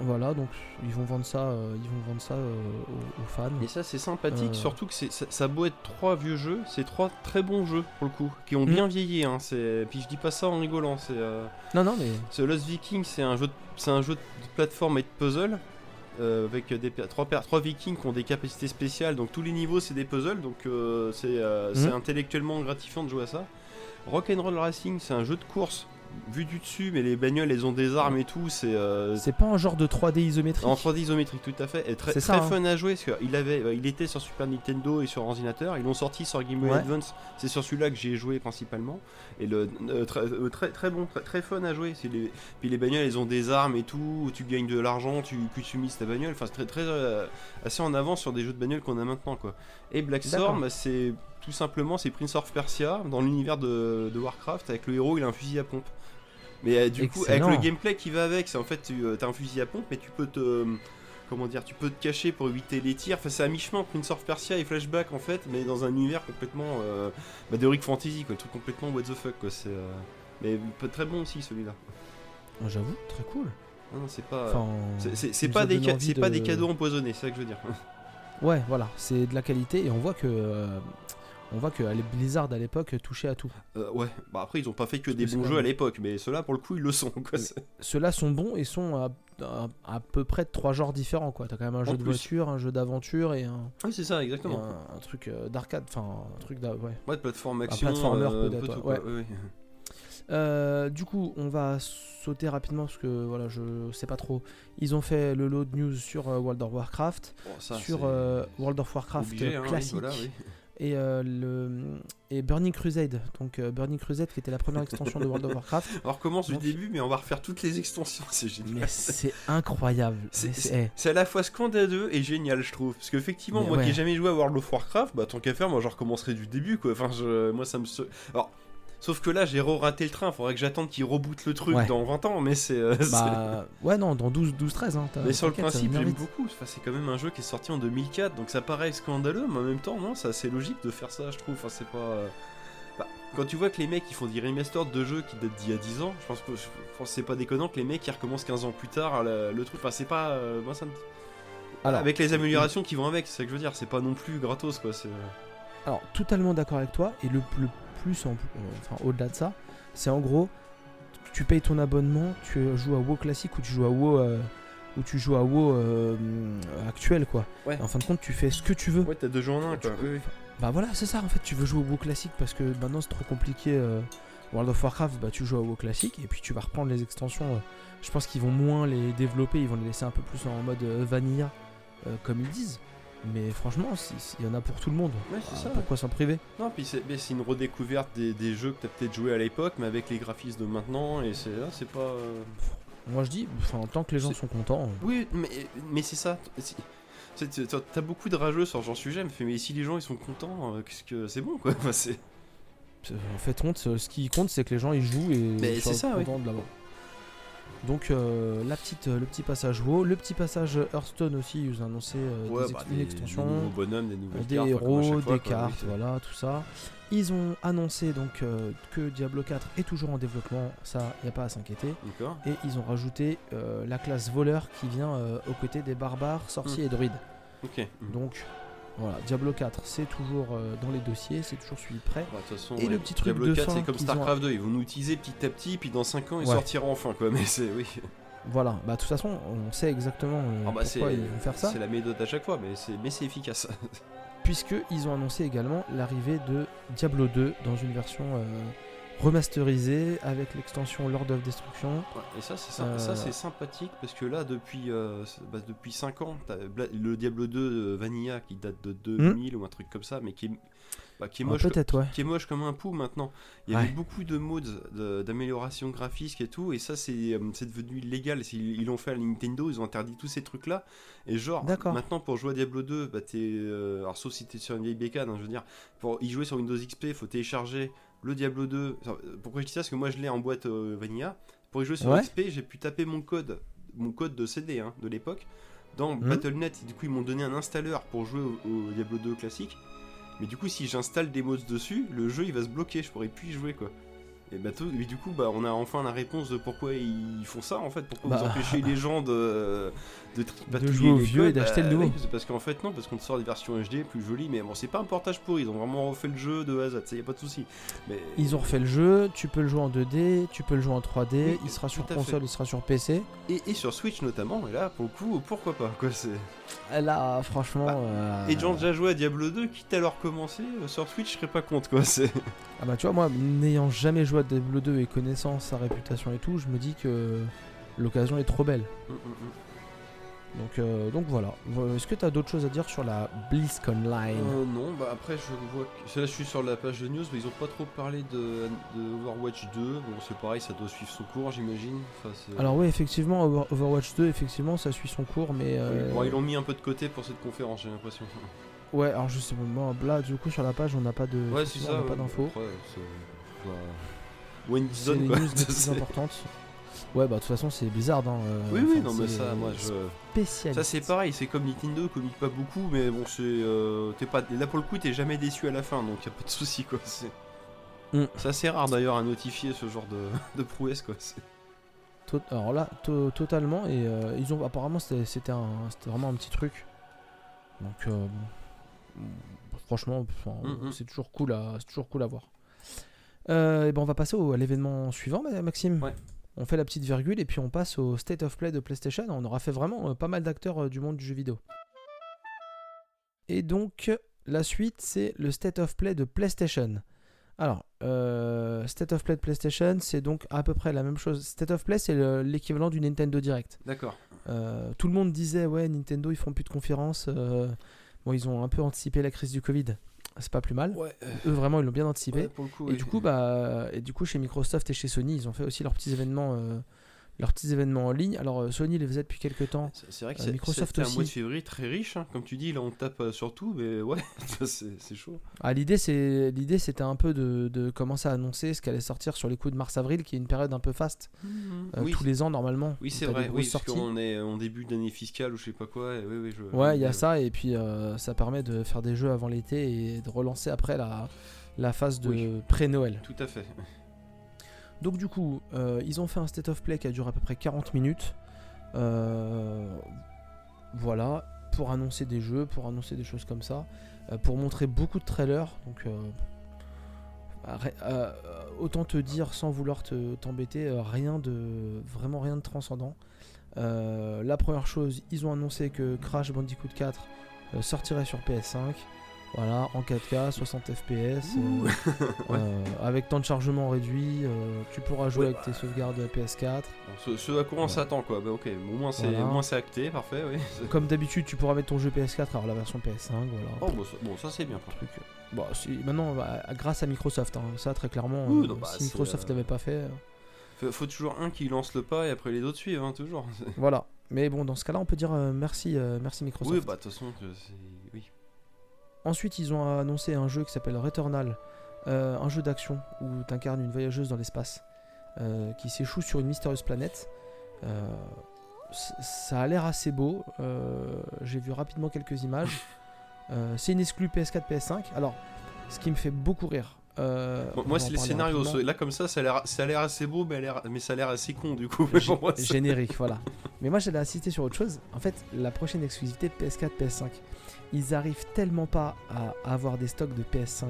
Voilà, donc ils vont vendre ça, euh, ils vont vendre ça euh, aux, aux fans. Et ça, c'est sympathique, Euh. surtout que ça, ça a beau être trois vieux jeux, c'est trois très bons jeux pour le coup, qui ont Mm. bien vieilli. Hein, c'est- Puis je dis pas ça en rigolant, c'est. Non, non, mais Ce Lost Viking, c'est un jeu, de... c'est un jeu de plateforme et de puzzle. euh, avec des trois, vikings qui ont des capacités spéciales, donc tous les niveaux c'est des puzzles, donc euh, c'est euh, Mhm. intellectuellement gratifiant de jouer à ça. Rock'n'Roll Racing, c'est un jeu de course vu du dessus, mais les bagnoles elles ont des armes et tout, c'est euh, c'est pas un genre de 3D isométrique. en 3D isométrique, tout à fait. Et très, C'est très ça, hein. fun à jouer parce qu'il avait, euh, il était sur Super Nintendo et sur ordinateur. Ils l'ont sorti sur Game Boy Ouais. Advance. C'est sur celui-là que j'ai joué principalement. Et le euh, très, euh, très très bon, très, très fun à jouer. C'est les, puis les bagnoles, elles ont des armes et tout. Tu gagnes de l'argent, tu customises ta bagnole. Enfin, c'est très très assez en avance sur des jeux de bagnole qu'on a maintenant quoi. Et D'accord. Blackstorm, bah, c'est tout simplement c'est Prince of Persia dans l'univers de, de Warcraft avec le héros, il a un fusil à pompe. Mais euh, du coup, avec le gameplay qui va avec, c'est en fait, tu as un fusil à pompe, mais tu peux te. euh, comment dire Tu peux te cacher pour éviter les tirs. Enfin, c'est à mi-chemin Prince of Persia et Flashback en fait, mais dans un univers complètement. Euh, bah, d'Heroic Fantasy, quoi. Le truc complètement what the fuck, quoi. C'est. euh, Mais très bon aussi celui-là. J'avoue, très cool. Non, non, c'est pas. Enfin, c'est- pas, as des, pas de- cadeaux empoisonnés, c'est ça que je veux dire. Ouais, voilà, c'est de la qualité et on voit que euh, on voit que les Blizzard à l'époque touchaient à tout. Euh, ouais, bah après, ils ont pas fait que Parce des que bons jeux à l'époque, mais ceux-là, pour le coup, ils le sont, Ceux-là sont bons et sont à, à, à peu près de trois genres différents quoi. T'as quand même un En jeu de voiture, un jeu d'aventure et un, Oui, c'est ça, exactement. un, un truc euh, d'arcade, enfin un truc d'a- ouais. Ouais, de plateforme action. platformer, euh, un peut-être, peu ouais. ouais. Euh, du coup, on va sauter rapidement parce que voilà, je sais pas trop. Ils ont fait le load news sur euh, World of Warcraft, ça, sur euh, World of Warcraft obligé, hein, classique voilà, oui. Et euh, le et Burning Crusade. Donc euh, Burning Crusade qui était la première extension de World of Warcraft. On recommence Donc- du début, mais on va refaire toutes les extensions, c'est génial. Mais c'est incroyable. C'est- à la fois scandaleux et génial, je trouve. Parce qu'effectivement, moi qui ouais. ai jamais joué à World of Warcraft, bah tant qu'à faire, moi je recommencerai du début, quoi. Enfin, je... moi ça me. Alors, sauf que là, j'ai raté le train. Faudrait que j'attende qu'il reboot le truc Ouais. dans 20 ans, mais c'est. euh, bah ouais non, dans 12 12 13 hein, Mais sur le principe, j'aime beaucoup. Enfin, c'est quand même un jeu qui est sorti en 2004, donc ça paraît scandaleux, mais en même temps, non, c'est assez logique de faire ça, je trouve. Enfin, c'est pas. euh, bah, quand tu vois que les mecs ils font des remasters de jeux qui datent d'il y a 10 ans, je pense que c'est pas déconnant que les mecs ils recommencent 15 ans plus tard le, le truc. Enfin, c'est pas. euh, moi, ça me- Alors, Avec les améliorations qui vont avec, c'est ça que je veux dire, c'est pas non plus gratos quoi. C'est... Alors, totalement d'accord avec toi. Et le, le plus, en, euh, enfin, au-delà de ça, c'est en gros, tu payes ton abonnement, tu joues à WoW classique ou tu joues à WoW, euh, ou tu joues à WoW euh, actuel, quoi. Ouais. En fin de compte, tu fais ce que tu veux. Ouais, t'as deux jeux en un Tu- quoi. Oui, oui. Bah voilà, c'est ça. En fait, tu veux jouer au WoW classique parce que maintenant c'est trop compliqué. euh, World of Warcraft, bah tu joues à WoW classique et puis tu vas reprendre les extensions. euh, je pense qu'ils vont moins les développer, ils vont les laisser un peu plus en mode euh, vanilla, euh, comme ils disent. Mais franchement, il y en a pour tout le monde. Ouais, c'est Ah, ça. Pourquoi s'en priver? Non, puis c'est une redécouverte des, des jeux que t'as peut-être joué à l'époque, mais avec les graphismes de maintenant, et c'est là, c'est pas. euh, Moi je dis, enfin, tant que les gens sont contents. euh, Oui, mais, mais c'est ça. T'as- beaucoup de rageux sur ce genre de sujet, mais, si les gens ils sont contents, euh, qu'est-ce que c'est bon quoi. Enfin, En fait, honte, ce qui compte, c'est que les gens ils jouent et ils ça, oui. contents de l'avoir. Donc euh, la petite, le petit passage WoW, le petit passage Hearthstone aussi, ils ont annoncé euh, Ouais, des, bah, des- extension. Des nouveaux bonhommes, des nouvelles des cartes, enfin, comme à héros, fois, des quoi, oui, cartes, voilà, tout ça. Ils ont annoncé donc euh, que Diablo 4 est toujours en développement, ça, il n'y a pas à s'inquiéter. Et ils ont rajouté euh, la classe voleur qui vient euh, aux côtés des barbares, sorciers et druides. Ok. Donc voilà, Diablo 4 c'est toujours euh, dans les dossiers, c'est toujours suivi prêt. Bah, façon, Et le petit truc Diablo de 4, fin c'est comme StarCraft 2, ils vont nous utiliser petit à petit, puis dans 5 ans, il Ouais. sortira enfin, quoi. Mais c'est, oui. Voilà, bah de toute façon, on sait exactement euh, Ah bah, c'est, pourquoi ils vont faire ça, c'est la méthode à chaque fois, mais c'est, mais c'est efficace. puisqu'ils ont annoncé également l'arrivée de Diablo 2 dans une version remasterisée avec l'extension Lord of Destruction. Ouais, et ça, c'est, Euh. ça, c'est sympathique parce que là, depuis, euh, bah, depuis 5 ans, le Diablo 2 euh, Vanilla qui date de 2000 ou un truc comme ça, mais qui est, bah, qui est Ah, moche. Ouais. qui est moche comme un pou maintenant. Il y avait beaucoup de mods de- d'amélioration graphique et tout, et ça c'est euh, devenu illégal. Ils l'ont fait à Nintendo, ils ont interdit tous ces trucs là. Et genre, maintenant pour jouer à Diablo 2, bah, t'es, euh, alors sauf si t'es sur une vieille bécane, hein, je veux dire, pour y jouer sur Windows XP, il faut télécharger le Diablo 2. Enfin, Pourquoi je dis ça? Parce que moi je l'ai en boîte euh, Vanilla. Pour y jouer sur Ouais. XP, j'ai pu taper mon code, mon code de CD hein, de l'époque, dans Mhm. Battle.net. Du coup, ils m'ont donné un installeur pour jouer au, au Diablo 2 classique. Mais du coup, si j'installe des mods dessus, le jeu il va se bloquer, je pourrais plus y jouer quoi. Et, bah, tout- du coup, bah, on a enfin la réponse de pourquoi ils font ça en fait, pourquoi Bah. vous empêchez les gens de, de, jouer au vieux et d'acheter le bah, nouveau. oui, c'est parce qu'en fait, non, parce qu'on te sort des versions HD plus jolies, mais bon, c'est pas un portage pourri, ils ont vraiment refait le jeu de A à Z, ça y a pas de souci. Mais Ils ont refait le jeu, tu peux le jouer en 2D, tu peux le jouer en 3D, Oui, il sera sur console, fait. il sera sur PC. et, et sur Switch notamment, et là, pour le coup, pourquoi pas quoi, c'est. Là, franchement. Bah, euh, Et gens déjà joué à Diablo 2, quitte à leur commencer, euh, sur Switch, je serais pas contre quoi, c'est. Ah bah tu vois, moi, n'ayant jamais joué à Diablo 2 et connaissant sa réputation et tout, je me dis que l'occasion est trop belle. Mm, mm, mm. Donc, euh, donc voilà. Euh, Est-ce que tu as d'autres choses à dire sur la BlizzCon Line? Euh, non, bah après je vois que... Là je suis sur la page de news, mais ils ont pas trop parlé de, de Overwatch 2. Bon c'est pareil, ça doit suivre son cours j'imagine. Enfin, Alors oui, effectivement, Over- Overwatch 2, effectivement, ça suit son cours, mais... euh, Bon, ils l'ont mis un peu de côté pour cette conférence, j'ai l'impression. Ouais, alors je sais pas, moi, là, du coup, sur la page, on n'a pas de... Ouais, ça. on n'a pas ouais, d'infos. après, c'est- bah, C'est Zone, les news les plus importantes. Ouais, bah de toute façon, c'est Blizzard. Hein, euh, Oui, oui, non, mais ça, moi je. Spécialiste. Ça c'est pareil, c'est comme Nintendo, communique pas beaucoup, mais bon, c'est. euh, pas... Là pour le coup, t'es jamais déçu à la fin, donc y a pas de souci quoi. C'est Mm. c'est assez rare d'ailleurs à notifier ce genre de, de prouesse quoi. Alors là, to- totalement. Et euh, ils ont apparemment c'était un, vraiment un petit truc. Donc euh, bon. franchement, enfin, Mhm. c'est toujours cool à, toujours cool à voir. Euh, et ben on va passer au- à l'événement suivant, Ma- Maxime. Ouais. On fait la petite virgule et puis on passe au State of Play de PlayStation. On aura fait vraiment euh, pas mal d'acteurs euh, du monde du jeu vidéo. Et donc la suite, c'est le State of Play de PlayStation. Alors, euh, State of Play de PlayStation, c'est donc à peu près la même chose. State of Play, c'est le- l'équivalent du Nintendo Direct. D'accord. Euh, tout le monde disait, ouais, Nintendo, ils font plus de conférences. euh, bon, ils ont un peu anticipé la crise du Covid. C'est pas plus mal. Ouais, Eux, vraiment, ils l'ont bien anticipé. ouais, pour le coup, Et oui. du coup, bah, et du coup, chez Microsoft et chez Sony, ils ont fait aussi leurs petits événements, euh, leurs petits événements en ligne. Alors, euh, Sony les faisait depuis quelques temps. C'est vrai que Euh, Microsoft c'était un mois de aussi. février très riche, hein. comme tu dis, là on tape euh, sur tout, mais ouais, c'est chaud. Ah, l'idée, c'est l'idée, c'était un peu de, de commencer à annoncer ce qui allait sortir sur les coups de mars-avril, qui est une période un peu faste. Euh, oui, tous les ans normalement. oui c'est vrai, oui, parce qu'on est en début d'année fiscale ou je sais pas quoi. et oui, oui, je, Ouais, il y a ça, et puis euh, ça permet de faire des jeux avant l'été et de relancer après la, la phase de pré-Noël. Tout à fait. Donc du coup, euh, ils ont fait un state of play qui a duré à peu près 40 minutes. Euh, voilà, pour annoncer des jeux, pour annoncer des choses comme ça, euh, pour montrer beaucoup de trailers. Donc autant te dire sans vouloir te t'embêter, rien de vraiment rien de transcendant. La première chose, ils ont annoncé que Crash Bandicoot 4 euh, sortirait sur PS5. Voilà, en 4K, 60 FPS, euh, Ouais. euh, avec temps de chargement réduit, euh, tu pourras jouer Ouais. avec tes sauvegardes PS4. Bon, ce, ce à quoi on Ouais. s'attend quoi, bah ok, au moins c'est Voilà. au moins c'est acté, parfait, oui. Comme d'habitude, tu pourras mettre ton jeu PS4 alors la version PS5, voilà. Oh bon, ça, bon, ça c'est bien. par truc. Bon, si- maintenant, bah, grâce à Microsoft, hein, ça très clairement, Oui, euh, non, bah, si Microsoft euh, l'avait pas fait, euh, Faut, faut toujours un qui lance le pas et après les autres suivent, hein, toujours. voilà. Mais bon, dans ce cas-là, on peut dire euh, merci, euh, merci Microsoft. Oui, bah de toute façon. Oui. Ensuite, ils ont annoncé un jeu qui s'appelle Returnal, euh, un jeu d'action où tu incarnes une voyageuse dans l'espace euh, qui s'échoue sur une mystérieuse planète. Euh, ça a l'air assez beau. J'ai vu rapidement quelques images. C'est une exclue PS4, PS5. Alors, ce qui me fait beaucoup rire. Bon, moi, c'est les scénarios. rapidement. Là, comme ça, ça a l'air- assez beau, mais, ça a l'air assez con du coup. Moi, générique, voilà. Mais moi, j'allais insister sur autre chose. En fait, la prochaine exclusivité PS4, PS5, ils arrivent tellement pas à avoir des stocks de PS5.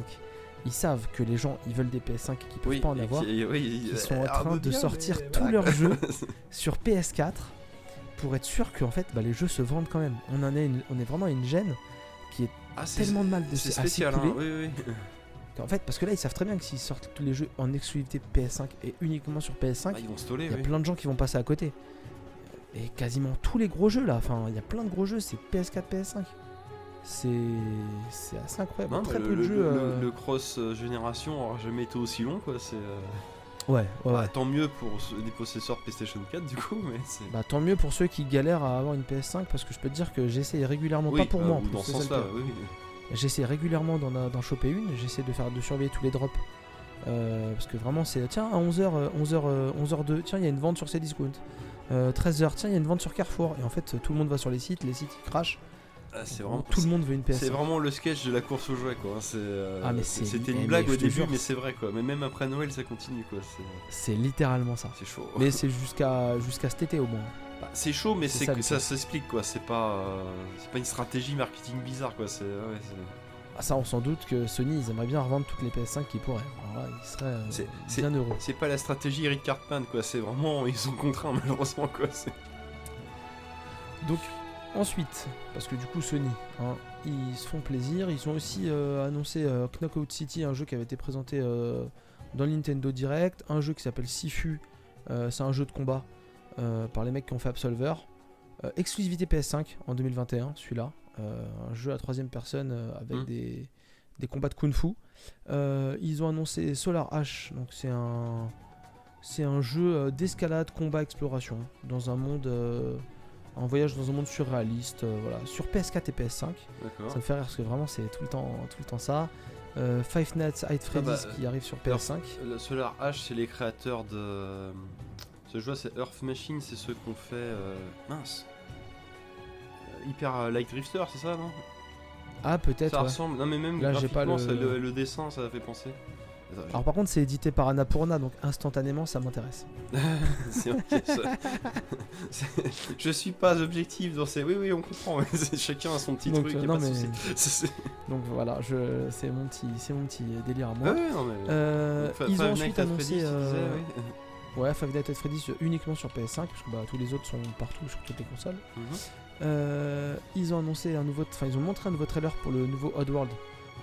Ils savent que les gens, ils veulent des PS5 et qu'ils peuvent Oui, pas en avoir. qui- oui, Ils euh, sont en ah, train de bien, sortir tous leurs jeux. sur PS4 pour être sûr que en fait, bah, les jeux se vendent quand même. On en est, une- on est vraiment à une gêne Ah, c'est- tellement de mal de C'est spécial, hein, oui. En fait, parce que là, ils savent très bien que s'ils sortent tous les jeux en exclusivité PS5 et uniquement sur PS5, Ah, ils vont il y a plein de gens qui vont passer à côté. Et quasiment tous les gros jeux là, enfin, il y a plein de gros jeux, c'est PS4, PS5. C'est assez incroyable. Non, très peu le, de le- jeux. le- euh, le cross euh, génération aura jamais été aussi long, quoi. C'est. euh, Ouais, ouais, bah, ouais. tant mieux pour les possesseurs PlayStation 4, du coup, mais c'est. Bah tant mieux pour ceux qui galèrent à avoir une PS5 parce que je peux te dire que j'essaie régulièrement, oui, pas pour bah, moi en ou plus, dans ce sens-là, pire. oui. J'essaie régulièrement d'en, d'en choper une, j'essaie de faire de surveiller tous les drops. Euh, parce que vraiment c'est tiens à 11h 11h 11h2 tiens il y a une vente sur Cdiscount. Euh, 13h tiens il y a une vente sur Carrefour et en fait tout le monde va sur les sites, les sites ils crachent. Ah, c'est vraiment. tout le monde veut une PS5. C'est vraiment le sketch de la course aux jouets, quoi. C'est, euh, Ah, C'était une blague au début, mais c'est- vrai, quoi. Mais même après Noël, ça continue, quoi. C'est, littéralement ça. c'est chaud. Mais c'est jusqu'à jusqu'à cet été au moins. Bah, c'est chaud, mais c'est ça, s'explique, quoi. C'est pas, euh, c'est pas une stratégie marketing bizarre, quoi. C'est, ouais, c'est- Ah, ça on s'en doute que Sony ils aimeraient bien revendre toutes les PS5 qu'ils pourraient. Alors là ils seraient euh, bien heureux. c'est pas la stratégie Eric Cartman, quoi. C'est vraiment, ils sont contraints, malheureusement, quoi. Donc ensuite, parce que du coup Sony, hein, ils se font plaisir, ils ont aussi euh, annoncé euh, Knockout City, un jeu qui avait été présenté euh, dans le Nintendo Direct, un jeu qui s'appelle Sifu, c'est un jeu de combat par les mecs qui ont fait Absolver, exclusivité PS5 en 2021, celui-là, un jeu à troisième personne avec Mm. des, des combats de kung-fu. Euh, ils ont annoncé Solar Ash, donc c'est un c'est un jeu d'escalade, combat, exploration dans un monde un voyage dans un monde surréaliste, euh, voilà, sur PS4 et PS5. D'accord. Ça me fait rire parce que vraiment c'est tout le temps, tout le temps ça. Euh, Five Nights at Freddy's bah, qui arrive sur alors, PS5. Le Solar H, c'est les créateurs de. Ce jeu, c'est Earth Machine, c'est ceux qu'on fait. euh, Mince. Euh, Hyper Light Drifter, c'est ça, non? Ah peut-être. Ça ouais. ressemble. Non, mais même Là, j'ai pas le... le dessin, ça fait penser. Alors par contre c'est édité par Annapurna donc instantanément ça m'intéresse. Je suis pas objectif dans ces. Oui, oui, on comprend. Chacun a son petit Donc, truc. euh, y a non, pas mais- souci. Donc voilà, je c'est mon petit c'est mon petit délire à moi. Ouais, ouais, non, mais. Euh, Donc, ils ont ensuite annoncé euh, oui. ouais Five Nights at Freddy's uniquement sur PS5 parce que bah, tous les autres sont partout sur toutes les consoles. Mhm. Euh, ils ont annoncé un nouveau, enfin ils ont montré un nouveau trailer pour le nouveau Oddworld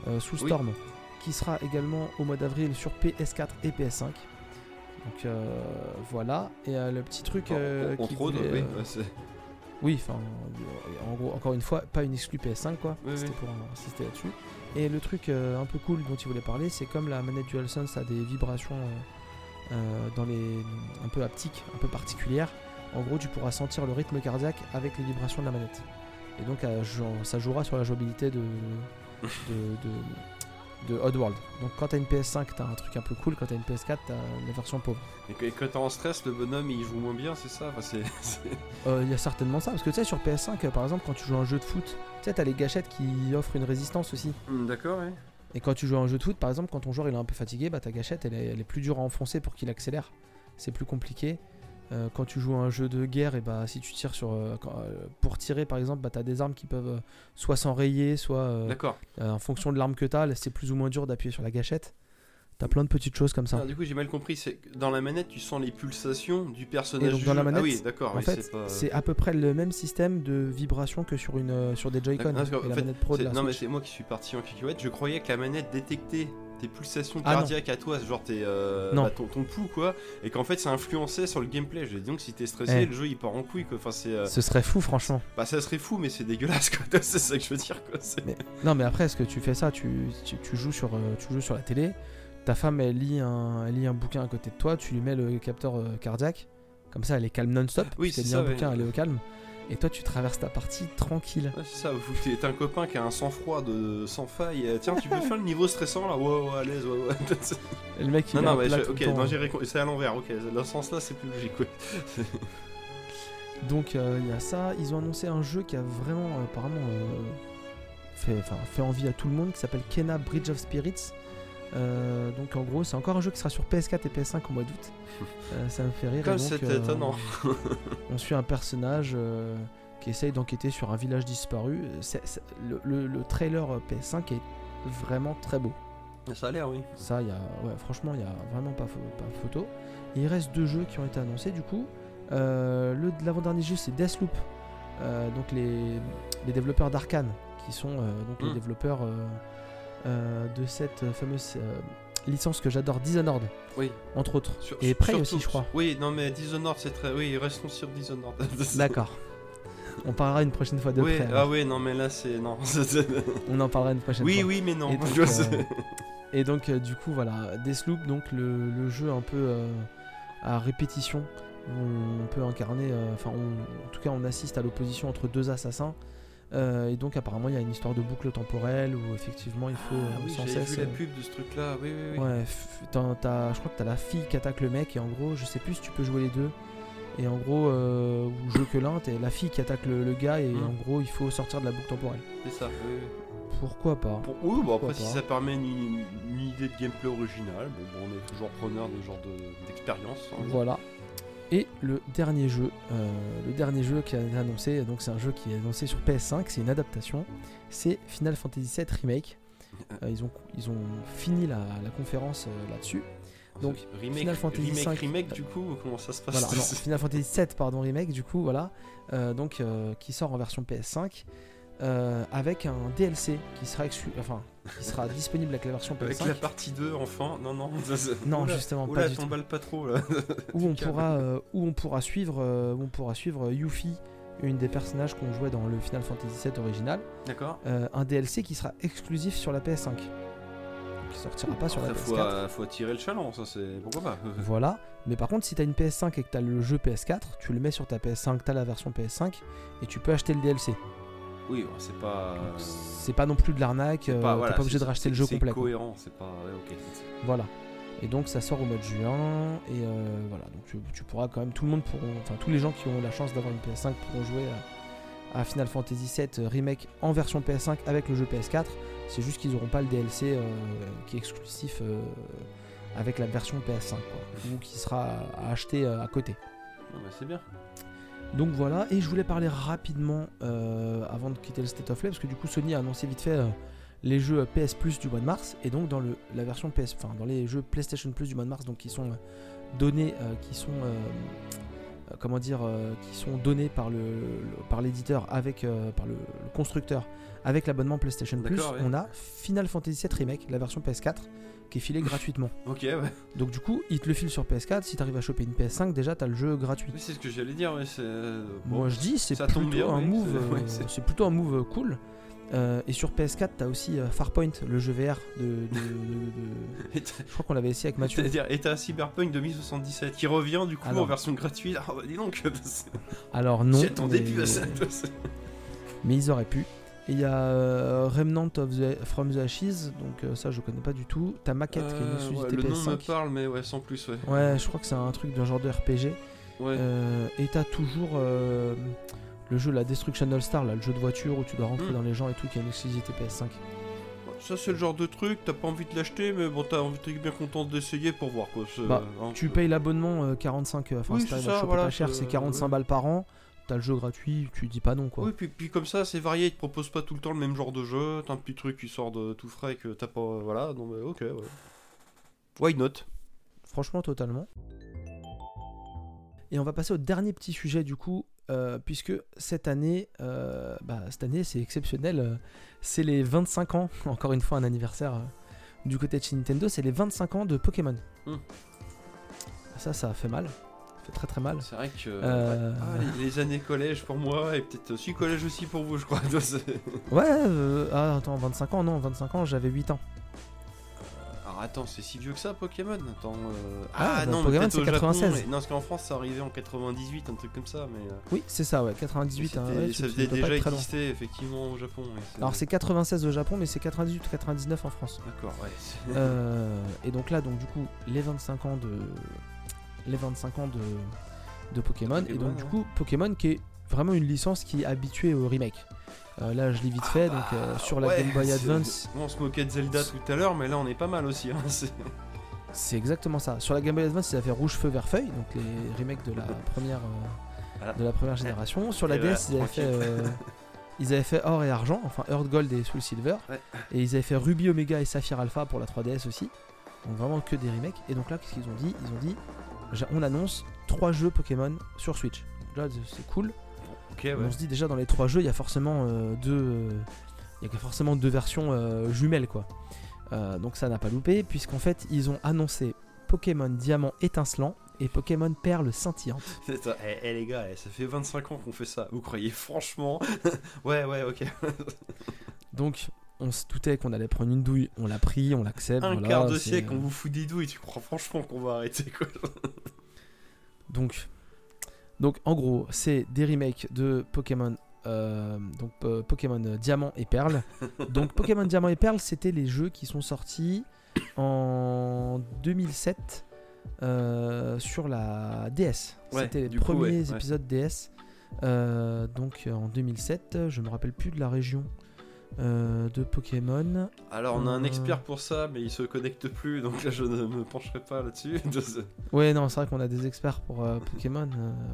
euh, sous Oui. Qui sera également au mois d'avril sur PS4 et PS5. Donc euh, voilà. Et euh, le petit truc euh, qui voulait, oui. ouais, c'est- oui, enfin euh, en gros encore une fois pas une exclue PS5 quoi. Oui, C'était oui. pour insister là-dessus. Et le truc un peu cool dont ils voulaient parler, c'est comme la manette DualSense a des vibrations dans les un peu haptiques, un peu particulières. En gros, tu pourras sentir le rythme cardiaque avec les vibrations de la manette. Et donc, ça jouera sur la jouabilité de, de, de, de Oddworld. Donc, quand t'as une PS5, t'as un truc un peu cool. Quand t'as une PS4, t'as la version pauvre. Et que- et quand t'es en stress, le bonhomme il joue moins bien, c'est ça? Enfin, Euh, Il y a certainement ça. Parce que tu sais, sur PS5, euh, par exemple, quand tu joues un jeu de foot, tu sais, t'as les gâchettes qui offrent une résistance aussi. Hmm, D'accord, ouais. Et quand tu joues à un jeu de foot, par exemple, quand ton joueur il est un peu fatigué, bah, ta gâchette elle est, elle est plus dure à enfoncer pour qu'il accélère. C'est plus compliqué. Euh, quand tu joues à un jeu de guerre, et bah, si tu tires sur. euh, quand- euh, pour tirer par exemple, bah, tu as des armes qui peuvent soit s'enrayer, soit euh, D'accord. en fonction de l'arme que tu as, c'est plus ou moins dur d'appuyer sur la gâchette. T'as plein de petites choses comme ça. Ah, du coup, j'ai mal compris. C'est dans la manette, tu sens les pulsations du personnage. Et donc, du dans la jeu. manette, ah oui, d'accord. en oui, fait, c'est pas... à peu près le même système de vibration que sur, une, sur des Joy-Con Non, la manette la non, mais c'est moi qui suis parti en cacahuète. Je croyais que la manette détectait tes pulsations Ah, non. cardiaques à toi, genre tes, euh, Non. bah, ton, ton pouls, quoi. Et qu'en fait, ça influençait sur le gameplay. J'ai dit donc, si t'es stressé, Eh. le jeu il part en couille, quoi. Enfin, c'est. euh, Ce serait fou, franchement. Bah, ça serait fou, mais c'est dégueulasse, quoi. c'est ça que je veux dire, quoi. C'est- Mais- Non, mais après, est-ce que tu fais ça? Tu, tu, tu joues sur, euh, tu joues sur la télé, ta femme, elle lit, un, elle lit un bouquin à côté de toi, tu lui mets le capteur euh, cardiaque, comme ça, elle est calme non-stop. Oui, c'est un ouais. bouquin, elle est au calme. Et toi, tu traverses ta partie tranquille. Ouais, c'est ça, t'as un copain qui a un sang-froid de sans faille. Tiens, tu peux faire le niveau stressant là Ouais, ouais, à l'aise, ouais, ouais. Et le mec, il non, est non, mais ok, non, j'ai récon- c'est à l'envers, ok. Dans ce sens-là, c'est plus logique, ouais. Donc, euh, il y a ça. Ils ont annoncé un jeu qui a vraiment, euh, apparemment, euh, fait envie à tout le monde, qui s'appelle Kena Bridge of Spirits. Euh, donc, en gros, c'est encore un jeu qui sera sur PS4 et PS5 au mois d'août. Euh, ça me fait rire. Comme c'est euh, étonnant. On suit un personnage euh, qui essaye d'enquêter sur un village disparu. Le, le- le trailer euh, PS5 est vraiment très beau. Ça a l'air, oui. Ça, il y a, ouais, franchement, il y a vraiment pas, pas photo. Et il reste deux jeux qui ont été annoncés du coup. Euh, le l'avant-dernier jeu, c'est Deathloop. Euh, donc les, les développeurs d'Arkane, qui sont euh, donc les Mm. développeurs de cette euh, fameuse euh, licence que j'adore, Dishonored, Oui. entre autres. Sur- Et Prey aussi, je crois. Oui, non, mais Dishonored, c'est très. Oui, restons sur Dishonored. D'accord. On parlera une prochaine fois de Oui, Prey. ah alors. oui, non, mais là, c'est. Non. On en parlera une prochaine oui, fois. oui, mais non. Et donc, euh, Et donc euh, du coup voilà, Deathloop, donc le, le jeu un peu euh, à répétition, où on peut incarner, euh, enfin en tout cas on assiste à l'opposition entre deux assassins. Euh, et donc apparemment il y a une histoire de boucle temporelle où effectivement il faut Ah euh, oui, sans cesse... vu la euh, pub de ce truc-là. Oui, oui, oui. Ouais, je crois que t'as la fille qui attaque le mec et en gros je sais plus si tu peux jouer les deux. Et en gros, euh, ou jouer que l'un, t'es la fille qui attaque le, le gars et Mm. en gros il faut sortir de la boucle temporelle. C'est ça. Pourquoi pas Pour- Oui, bon, Pourquoi après, si ça permet une, une idée de gameplay originale, bon, bon, on est toujours preneur de ce genre de- d'expérience. hein. Voilà. Et le dernier jeu, euh, le dernier jeu qui a été annoncé, donc c'est un jeu qui est annoncé sur PS5, c'est une adaptation, c'est Final Fantasy VII Remake. Euh, ils, ont, ils ont fini la, la conférence euh, là-dessus. Donc, remake, Final Fantasy remake, remake, du coup, comment ça se passe Voilà, non, Final Fantasy VII, pardon, Remake, du coup, voilà, donc qui sort en version PS5 euh, avec un DLC qui sera, exclu- enfin, qui sera disponible avec la version Avec PS5. la partie 2, enfin, non, non. Non, Oula, justement, oula, pas du tout. pas trop, là. où on pourra euh, où on pourra suivre euh, où on pourra suivre Yuffie, une des personnages qu'on jouait dans le Final Fantasy VII original, D'accord. un DLC qui sera exclusif sur la PS5. Donc il sortira pas sur la Après, faut, PS4. euh, faut attirer le chaland, ça, c'est. Pourquoi pas Voilà, mais par contre si tu as une PS5 et que tu as le jeu PS4, tu le mets sur ta PS5, tu as la version PS5 et tu peux acheter le DLC. Oui, c'est pas. Donc, C'est pas non plus de l'arnaque, euh, pas- t'es voilà, pas obligé de racheter le jeu complet. C'est cohérent, c'est pas. Ouais, ok. Voilà. Et donc ça sort au mois de juin et euh, voilà donc tu, tu pourras quand même tout le monde pourront enfin tous les gens qui ont la chance d'avoir une PS5 pourront jouer à, à Final Fantasy VII remake en version PS5 avec le jeu PS4. C'est juste qu'ils n'auront pas le DLC euh, qui est exclusif euh, avec la version PS5 quoi, ou qui sera à acheter euh, à côté. Non, bah, c'est bien. Donc voilà, et je voulais parler rapidement euh, avant de quitter le State of Play, parce que du coup Sony a annoncé vite fait euh, les jeux PS Plus du mois de mars, et donc dans le, la version PS, enfin dans les jeux PlayStation Plus du mois de mars, donc qui sont euh, donnés, qui sont comment dire, qui sont donnés par le, le- par l'éditeur avec euh, par le, le constructeur avec l'abonnement PlayStation Plus, ouais. on a Final Fantasy VII Remake, la version PS4, qui est filée gratuitement. Ok, ouais. Donc du coup, il te le file sur PS4. Si t'arrives à choper une PS5, déjà t'as le jeu gratuit. Oui, c'est ce que j'allais dire, ouais. C'est. euh, bon. Moi je dis c'est plutôt bien, un move, c'est- euh, ouais, c'est- plutôt un move euh, cool. Euh, et sur PS4 t'as aussi euh, Farpoint, le jeu VR de, de- de- de- Et t'as- je crois qu'on l'avait essayé avec Mathieu. C'est-à-dire, et t'as Cyberpunk 2077 qui revient du coup Alors. en version gratuite. Ah bah dis donc, Alors non, j'y attendais mais, plus à ça. mais ils auraient pu. Et il y a euh, Remnant of the, from the Ashes, donc euh, ça je connais pas du tout. T'as Maquette qui est une Euh, exclusivité ouais, le nom me PS5. parle, mais ouais, sans plus, ouais. Ouais, je crois que c'est un truc d'un genre de RPG. Ouais. Et t'as toujours le jeu La Destruction All Star, là, le jeu de voiture où tu dois rentrer Hmm. dans les gens et tout, qui a une exclusivité PS5. Ça, c'est le genre de truc, t'as pas envie de l'acheter, mais bon, t'as envie, t'es bien content d'essayer pour voir quoi. Bah, hein, Tu payes l'abonnement euh, 45, euh, enfin Oui, c'est ça, choper voilà, pas cher, c'est- c'est 45 ouais. balles par an. T'as le jeu gratuit, tu dis pas non quoi. Oui, puis, puis comme ça, c'est varié, ils te proposent pas tout le temps le même genre de jeu, t'as un petit truc qui sort de tout frais que t'as pas. Voilà, non mais ok, ouais. Why not? Franchement, totalement. Et on va passer au dernier petit sujet du coup, euh, puisque cette année, euh, bah, cette année c'est exceptionnel, euh, c'est les 25 ans, encore une fois un anniversaire du côté de chez Nintendo, c'est les 25 ans de Pokémon. Hmm. Ça, ça a fait mal, fait très très mal. C'est vrai que Euh. ouais. Ah, les, les années collège pour moi et peut-être aussi collège aussi pour vous, je crois. Ouais, euh, ah, attends, 25 ans, non, 25 ans, j'avais 8 ans. Alors attends, c'est si vieux que ça Pokémon? Attends. euh, Ah, Ah, bah, non, Pokémon, c'est peut-être au Japon, 96. mais- Non, parce qu'en France ça arrivait en 98, un truc comme ça, mais. euh, Oui, c'est ça, ouais, 98. hein, ouais, ça faisait déjà exister effectivement au Japon. Alors c'est 96 au Japon, mais c'est 98 ou 99 en France. D'accord, ouais. Euh, et donc là, donc du coup, les 25 ans de, les 25 ans de, de Pokémon. Pokémon, et donc du coup, Pokémon qui est vraiment une licence qui est habituée au remake. Euh, là, je l'ai vite fait, donc euh, sur la Ah, Ouais, Game Boy Advance, On se moquait de Zelda tout à l'heure, mais là on est pas mal aussi. hein, c'est- exactement ça. Sur la Game Boy Advance, ils avaient fait Rouge Feu Vert Feuille, donc les remakes de la première, euh, Voilà. de la première génération. Sur la Et voilà, DS, ils avaient fait, tranquille. euh, ils avaient fait Or et Argent, enfin Earth Gold et Soul Silver. Ouais. Et ils avaient fait Ruby Omega et Saphir Alpha pour la 3DS aussi. Donc vraiment que des remakes. Et donc là, qu'est-ce qu'ils ont dit? Ils ont dit on annonce trois jeux Pokémon sur Switch. Là, c'est cool. Ouais. On se dit déjà dans les trois jeux, il y a forcément euh, deux, il y a forcément deux versions euh, jumelles quoi. Euh, donc ça n'a pas loupé puisqu'en fait ils ont annoncé Pokémon Diamant étincelant et Pokémon Perle scintillante. C'est ça. Eh, eh, les gars, eh, ça fait 25 ans qu'on fait ça. Vous croyez franchement? Ouais, ouais, ok. Donc on se doutait qu'on allait prendre une douille, on l'a pris, on l'accepte. Un voilà, quart de siècle, on vous fout des douilles. Tu crois franchement qu'on va arrêter quoi? Donc, donc en gros, c'est des remakes de Pokémon. euh, donc euh, Pokémon euh, Diamant et Perle. donc Pokémon Diamant et Perle, c'était les jeux qui sont sortis en 2007 euh, sur la DS. Ouais, c'était les coup, premiers ouais, ouais. épisodes DS. Donc en 2007, je me rappelle plus de la région euh, de Pokémon. Alors, on a un Euh. expert pour ça, mais il se connecte plus, donc là je ne me pencherai pas là-dessus. Ouais, non, c'est vrai qu'on a des experts pour euh, Pokémon.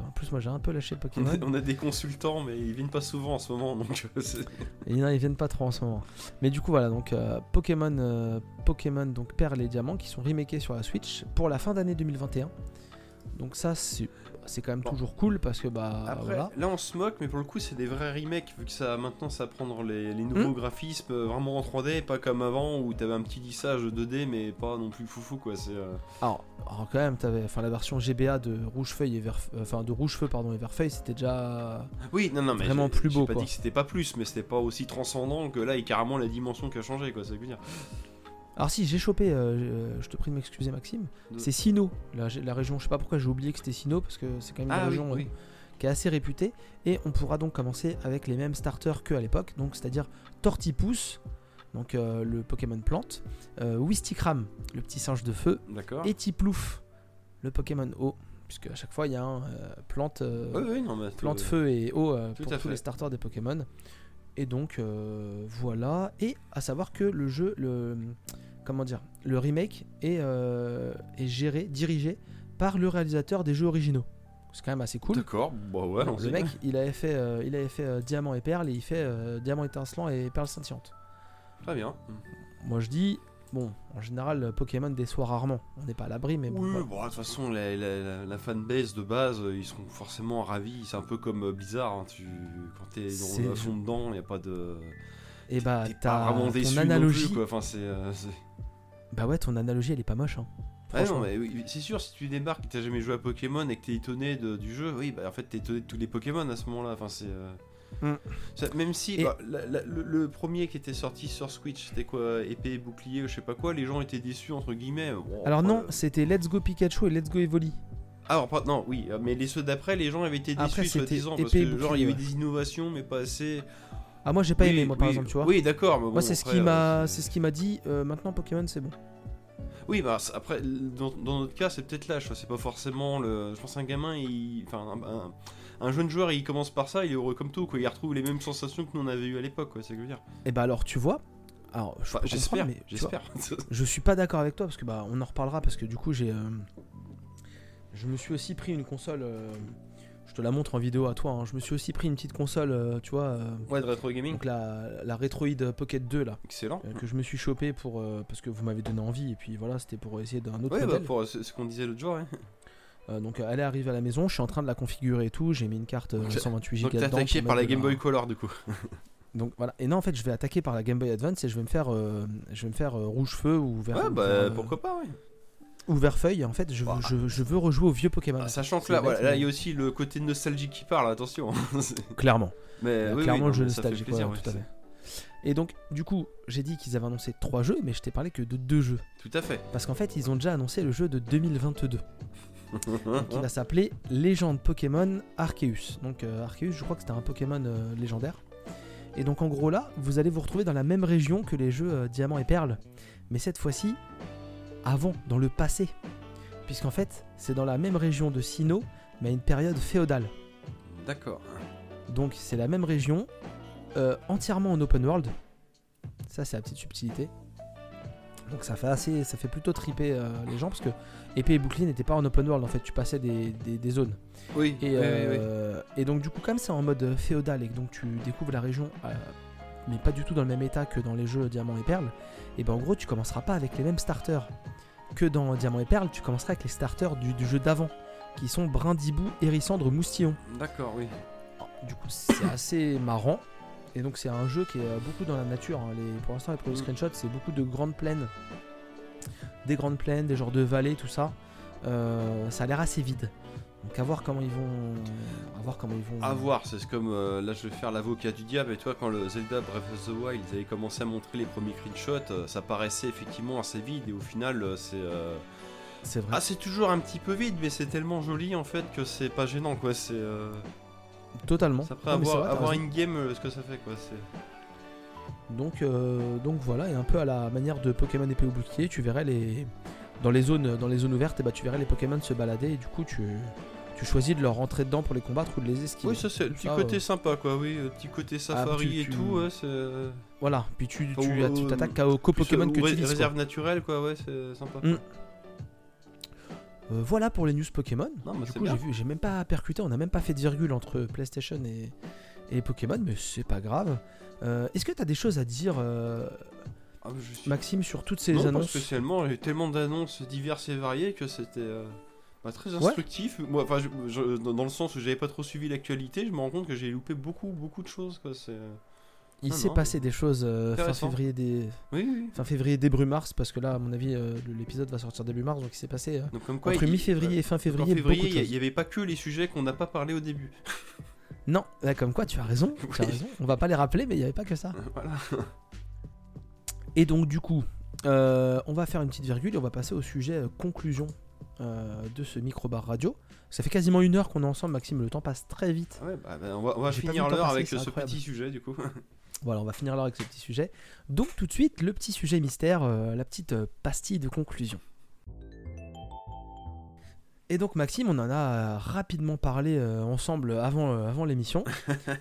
en plus, moi j'ai un peu lâché on, Pokémon. a, on a des consultants, mais ils viennent pas souvent en ce moment, donc Et non, ils viennent pas trop en ce moment. Mais du coup, voilà, donc euh, Pokémon, Pokémon donc Perle et Diamant qui sont remakés sur la Switch pour la fin d'année 2021. Donc ça, c'est c'est quand même Bon. toujours cool parce que bah Après, voilà. là on se moque, mais pour le coup, c'est des vrais remakes, vu que ça maintenant ça prendre les, les nouveaux Hmm. graphismes euh, vraiment en 3D, pas comme avant où t'avais un petit lissage 2D, mais pas non plus foufou quoi. C'est. euh, Alors, alors quand même, t'avais, enfin la version GBA de Rouge Feuille et Vert, euh, enfin de Rouge Feu pardon et Vert Feuille, c'était déjà. Oui, non, non, mais Vraiment j'ai- plus j'ai beau, pas quoi. dit que c'était pas plus, mais c'était pas aussi transcendant que là, a carrément la dimension qui a changé, quoi. Ça veut dire. Alors si, j'ai chopé, euh, je te prie de m'excuser Maxime, De- c'est Sino, la, la région. Je sais pas pourquoi j'ai oublié que c'était Sino parce que c'est quand même une Ah oui, région euh, qui est assez réputée. Et on pourra donc commencer avec les mêmes starters qu'à l'époque, donc c'est-à-dire Tortipousse, donc euh, le Pokémon plante, Wistikram, le petit singe de feu, et Tiplouf, le Pokémon eau, puisque à chaque fois il y a un plante, Oui, non, plante feu et eau pour tous fait. les starters des Pokémon. Et donc euh, voilà. Et à savoir que le jeu, le comment dire, le remake est, euh, est géré, dirigé par le réalisateur des jeux originaux. C'est quand même assez cool. D'accord, bah ouais, le mec, il avait fait, euh, il avait fait euh, Diamant et Perle et il fait Diamant étincelant et Perle scintillante. Très bien. Moi je dis, bon, en général, Pokémon déçoit rarement. On n'est pas à l'abri, mais bon. Oui, voilà. bon, de toute façon, la, la, la- fanbase de base, euh, ils seront forcément ravis. C'est un peu comme euh, Blizzard, hein, tu, quand t'es à fond dedans, il n'y a pas de. Et bah, t'es pas t'as vraiment déçu ton non plus, analogie. quoi. Enfin, c'est. euh, bah ouais, ton analogie, elle est pas moche. Hein. Ah non, mais c'est sûr, si tu débarques et que t'as jamais joué à Pokémon et que t'es étonné de- du jeu, oui, bah en fait t'es étonné de tous les Pokémon à ce moment-là. Enfin, c'est. euh, Mm. ça- même si Et- bah, la- la- le, le premier qui était sorti sur Switch, c'était quoi Épée, bouclier, ou je sais pas quoi, les gens étaient déçus entre guillemets. Bon, Alors non, euh, c'était Let's Go Pikachu et Let's Go Evoli. Alors, pas- non, oui, euh, mais les ceux d'après, les gens avaient été Après, déçus, c'était soi-disant, parce que genre il y avait des innovations, mais pas assez. Ah moi j'ai pas Oui, aimé moi par oui, exemple, tu vois. Oui, d'accord, bon, moi c'est ce après, qui m'a euh, c'est ce qui m'a dit euh, maintenant Pokémon c'est bon. Oui, bah après, dans, dans notre cas, c'est peut-être l'âge, c'est pas forcément le. Je pense un gamin, il. Enfin, un, un- un jeune joueur, il commence par ça, il est heureux comme tout, quoi. Il retrouve les mêmes sensations que nous on avait eu à l'époque, quoi, c'est ce que je veux dire. Et bah alors tu vois, alors je Enfin, peux j'espère, mais tu vois, j'espère. je suis pas d'accord avec toi parce que bah on en reparlera parce que du coup j'ai euh, je me suis aussi pris une console euh, Je te la montre en vidéo à toi. hein. Je me suis aussi pris une petite console, euh, tu vois. euh, Ouais, de rétro gaming. donc la, la Retroid Pocket 2 là. Excellent. euh, que je me suis chopé pour parce que vous m'avez donné envie et puis voilà c'était pour essayer d'un autre Ouais, bah, pour ce qu'on disait l'autre jour. ouais. Euh, donc euh, elle est arrivée à la maison, je suis en train de la configurer et tout, j'ai mis une carte euh, Donc, 128 Go Donc t'es attaqué par la Game Boy Color du coup. Donc voilà. Et non en fait je vais attaquer par la Game Boy Advance et je vais me faire euh, je vais me faire euh, rouge feu ou vert Ouais, ou bah euh, pourquoi pas, ouais. ou vert feuille. En fait je, Bah. je, je veux rejouer au vieux Pokémon. Ah, Sachant que là, voilà, il y a aussi le côté nostalgique qui parle, attention. Clairement. mais Euh, oui, clairement oui, le jeu nostalgique. plaisir, ouais, tout à fait. Et donc du coup j'ai dit qu'ils avaient annoncé trois jeux mais je t'ai parlé que de deux jeux. Tout à fait. Parce qu'en fait ils ont déjà annoncé le jeu de 2022. qui va s'appeler Légende Pokémon Arceus. Donc euh, Arceus, je crois que c'était un Pokémon euh, légendaire. Et donc en gros là, vous allez vous retrouver dans la même région que les jeux euh, Diamant et Perle, mais cette fois-ci avant, dans le passé. Puisqu'en fait, c'est dans la même région de Sinnoh, mais à une période féodale. D'accord. Donc c'est la même région, entièrement en open world. Ça c'est la petite subtilité. Donc ça fait assez, ça fait plutôt triper les gens parce que épée et bouclier n'étaient pas en open world en fait, tu passais des, des- des zones. Oui, Et, oui, oui, oui. euh, et donc du coup comme c'est en mode féodal et que donc tu découvres la région, euh, mais pas du tout dans le même état que dans les jeux Diamant et Perle, et ben en gros tu commenceras pas avec les mêmes starters que dans Diamant et Perle, tu commenceras avec les starters du, du jeu d'avant, qui sont Brindibou, Hérissandre, Moustillon. D'accord, oui. Du coup, c'est assez marrant. Et donc, c'est un jeu qui est euh, beaucoup dans la nature. hein. Les, pour l'instant, les premiers Mm. screenshots, c'est beaucoup de grandes plaines. Des grandes plaines, des genres de vallées, tout ça. Euh, ça a l'air assez vide. Donc, à voir comment ils vont. À voir comment ils vont. À voir, c'est comme euh, là je vais faire l'avocat du diable et toi quand le Zelda Breath of the Wild ils avaient commencé à montrer les premiers screenshots, euh, ça paraissait effectivement assez vide et au final c'est euh, C'est vrai. ah c'est toujours un petit peu vide mais c'est tellement joli en fait que c'est pas gênant quoi, c'est euh, Totalement. ça après Non, avoir, vrai, avoir une game ce que ça fait quoi, c'est Donc, euh, donc voilà, et un peu à la manière de Pokémon épée ou bouclier, tu verrais les. Dans les zones, dans les zones ouvertes, et bah, tu verrais les Pokémon se balader et du coup tu, tu choisis de leur rentrer dedans pour les combattre ou de les esquiver. Oui, ça c'est le petit Ça, côté euh, sympa quoi, oui, le petit côté safari tu- et tu- tout, ouais, euh, Voilà, puis tu tu t'attaques qu'aux qu'aux Pokémon euh, que tu quoi. réserve naturelle quoi, ouais, c'est sympa. Mm. Euh, voilà pour les news Pokémon. Non, bah, du coup, j'ai vu, j'ai même pas percuté, on n'a même pas fait de virgule entre PlayStation et, et Pokémon, mais c'est pas grave. Euh, Est-ce que tu as des choses à dire, euh, Ah, mais je suis- Maxime, sur toutes ces non, pas annonces spécialement, il y a eu tellement d'annonces diverses et variées que c'était euh, bah, très instructif. Moi, enfin, je- je- dans le sens où j'avais pas trop suivi l'actualité, je me rends compte que j'ai loupé beaucoup, beaucoup de choses. Quoi. Il Non, s'est passé des choses euh, fin février, des... Oui, oui. fin février, début mars, parce que là, à mon avis, euh, l'épisode va sortir début mars, donc il s'est passé Donc, comme quoi, entre il- mi-février ouais. et fin En février. il y a- choses. il y avait pas que les sujets qu'on n'a pas parlé au début. Non, là, comme quoi, tu as raison, tu as Oui. raison. On va pas les rappeler, mais il n'y avait pas que ça. voilà. Et donc du coup, euh, on va faire une petite virgule et on va passer au sujet euh, conclusion euh, de ce micro-bar radio. Ça fait quasiment une heure qu'on est ensemble, Maxime, le temps passe très vite. Ouais, bah, bah, on va, on finir l'heure avec ce incroyable. petit sujet du coup. Voilà, on va finir l'heure avec ce petit sujet. Donc tout de suite, le petit sujet mystère, euh, la petite euh, pastille de conclusion. Et donc Maxime, on en a euh, rapidement parlé euh, ensemble avant, euh, avant l'émission.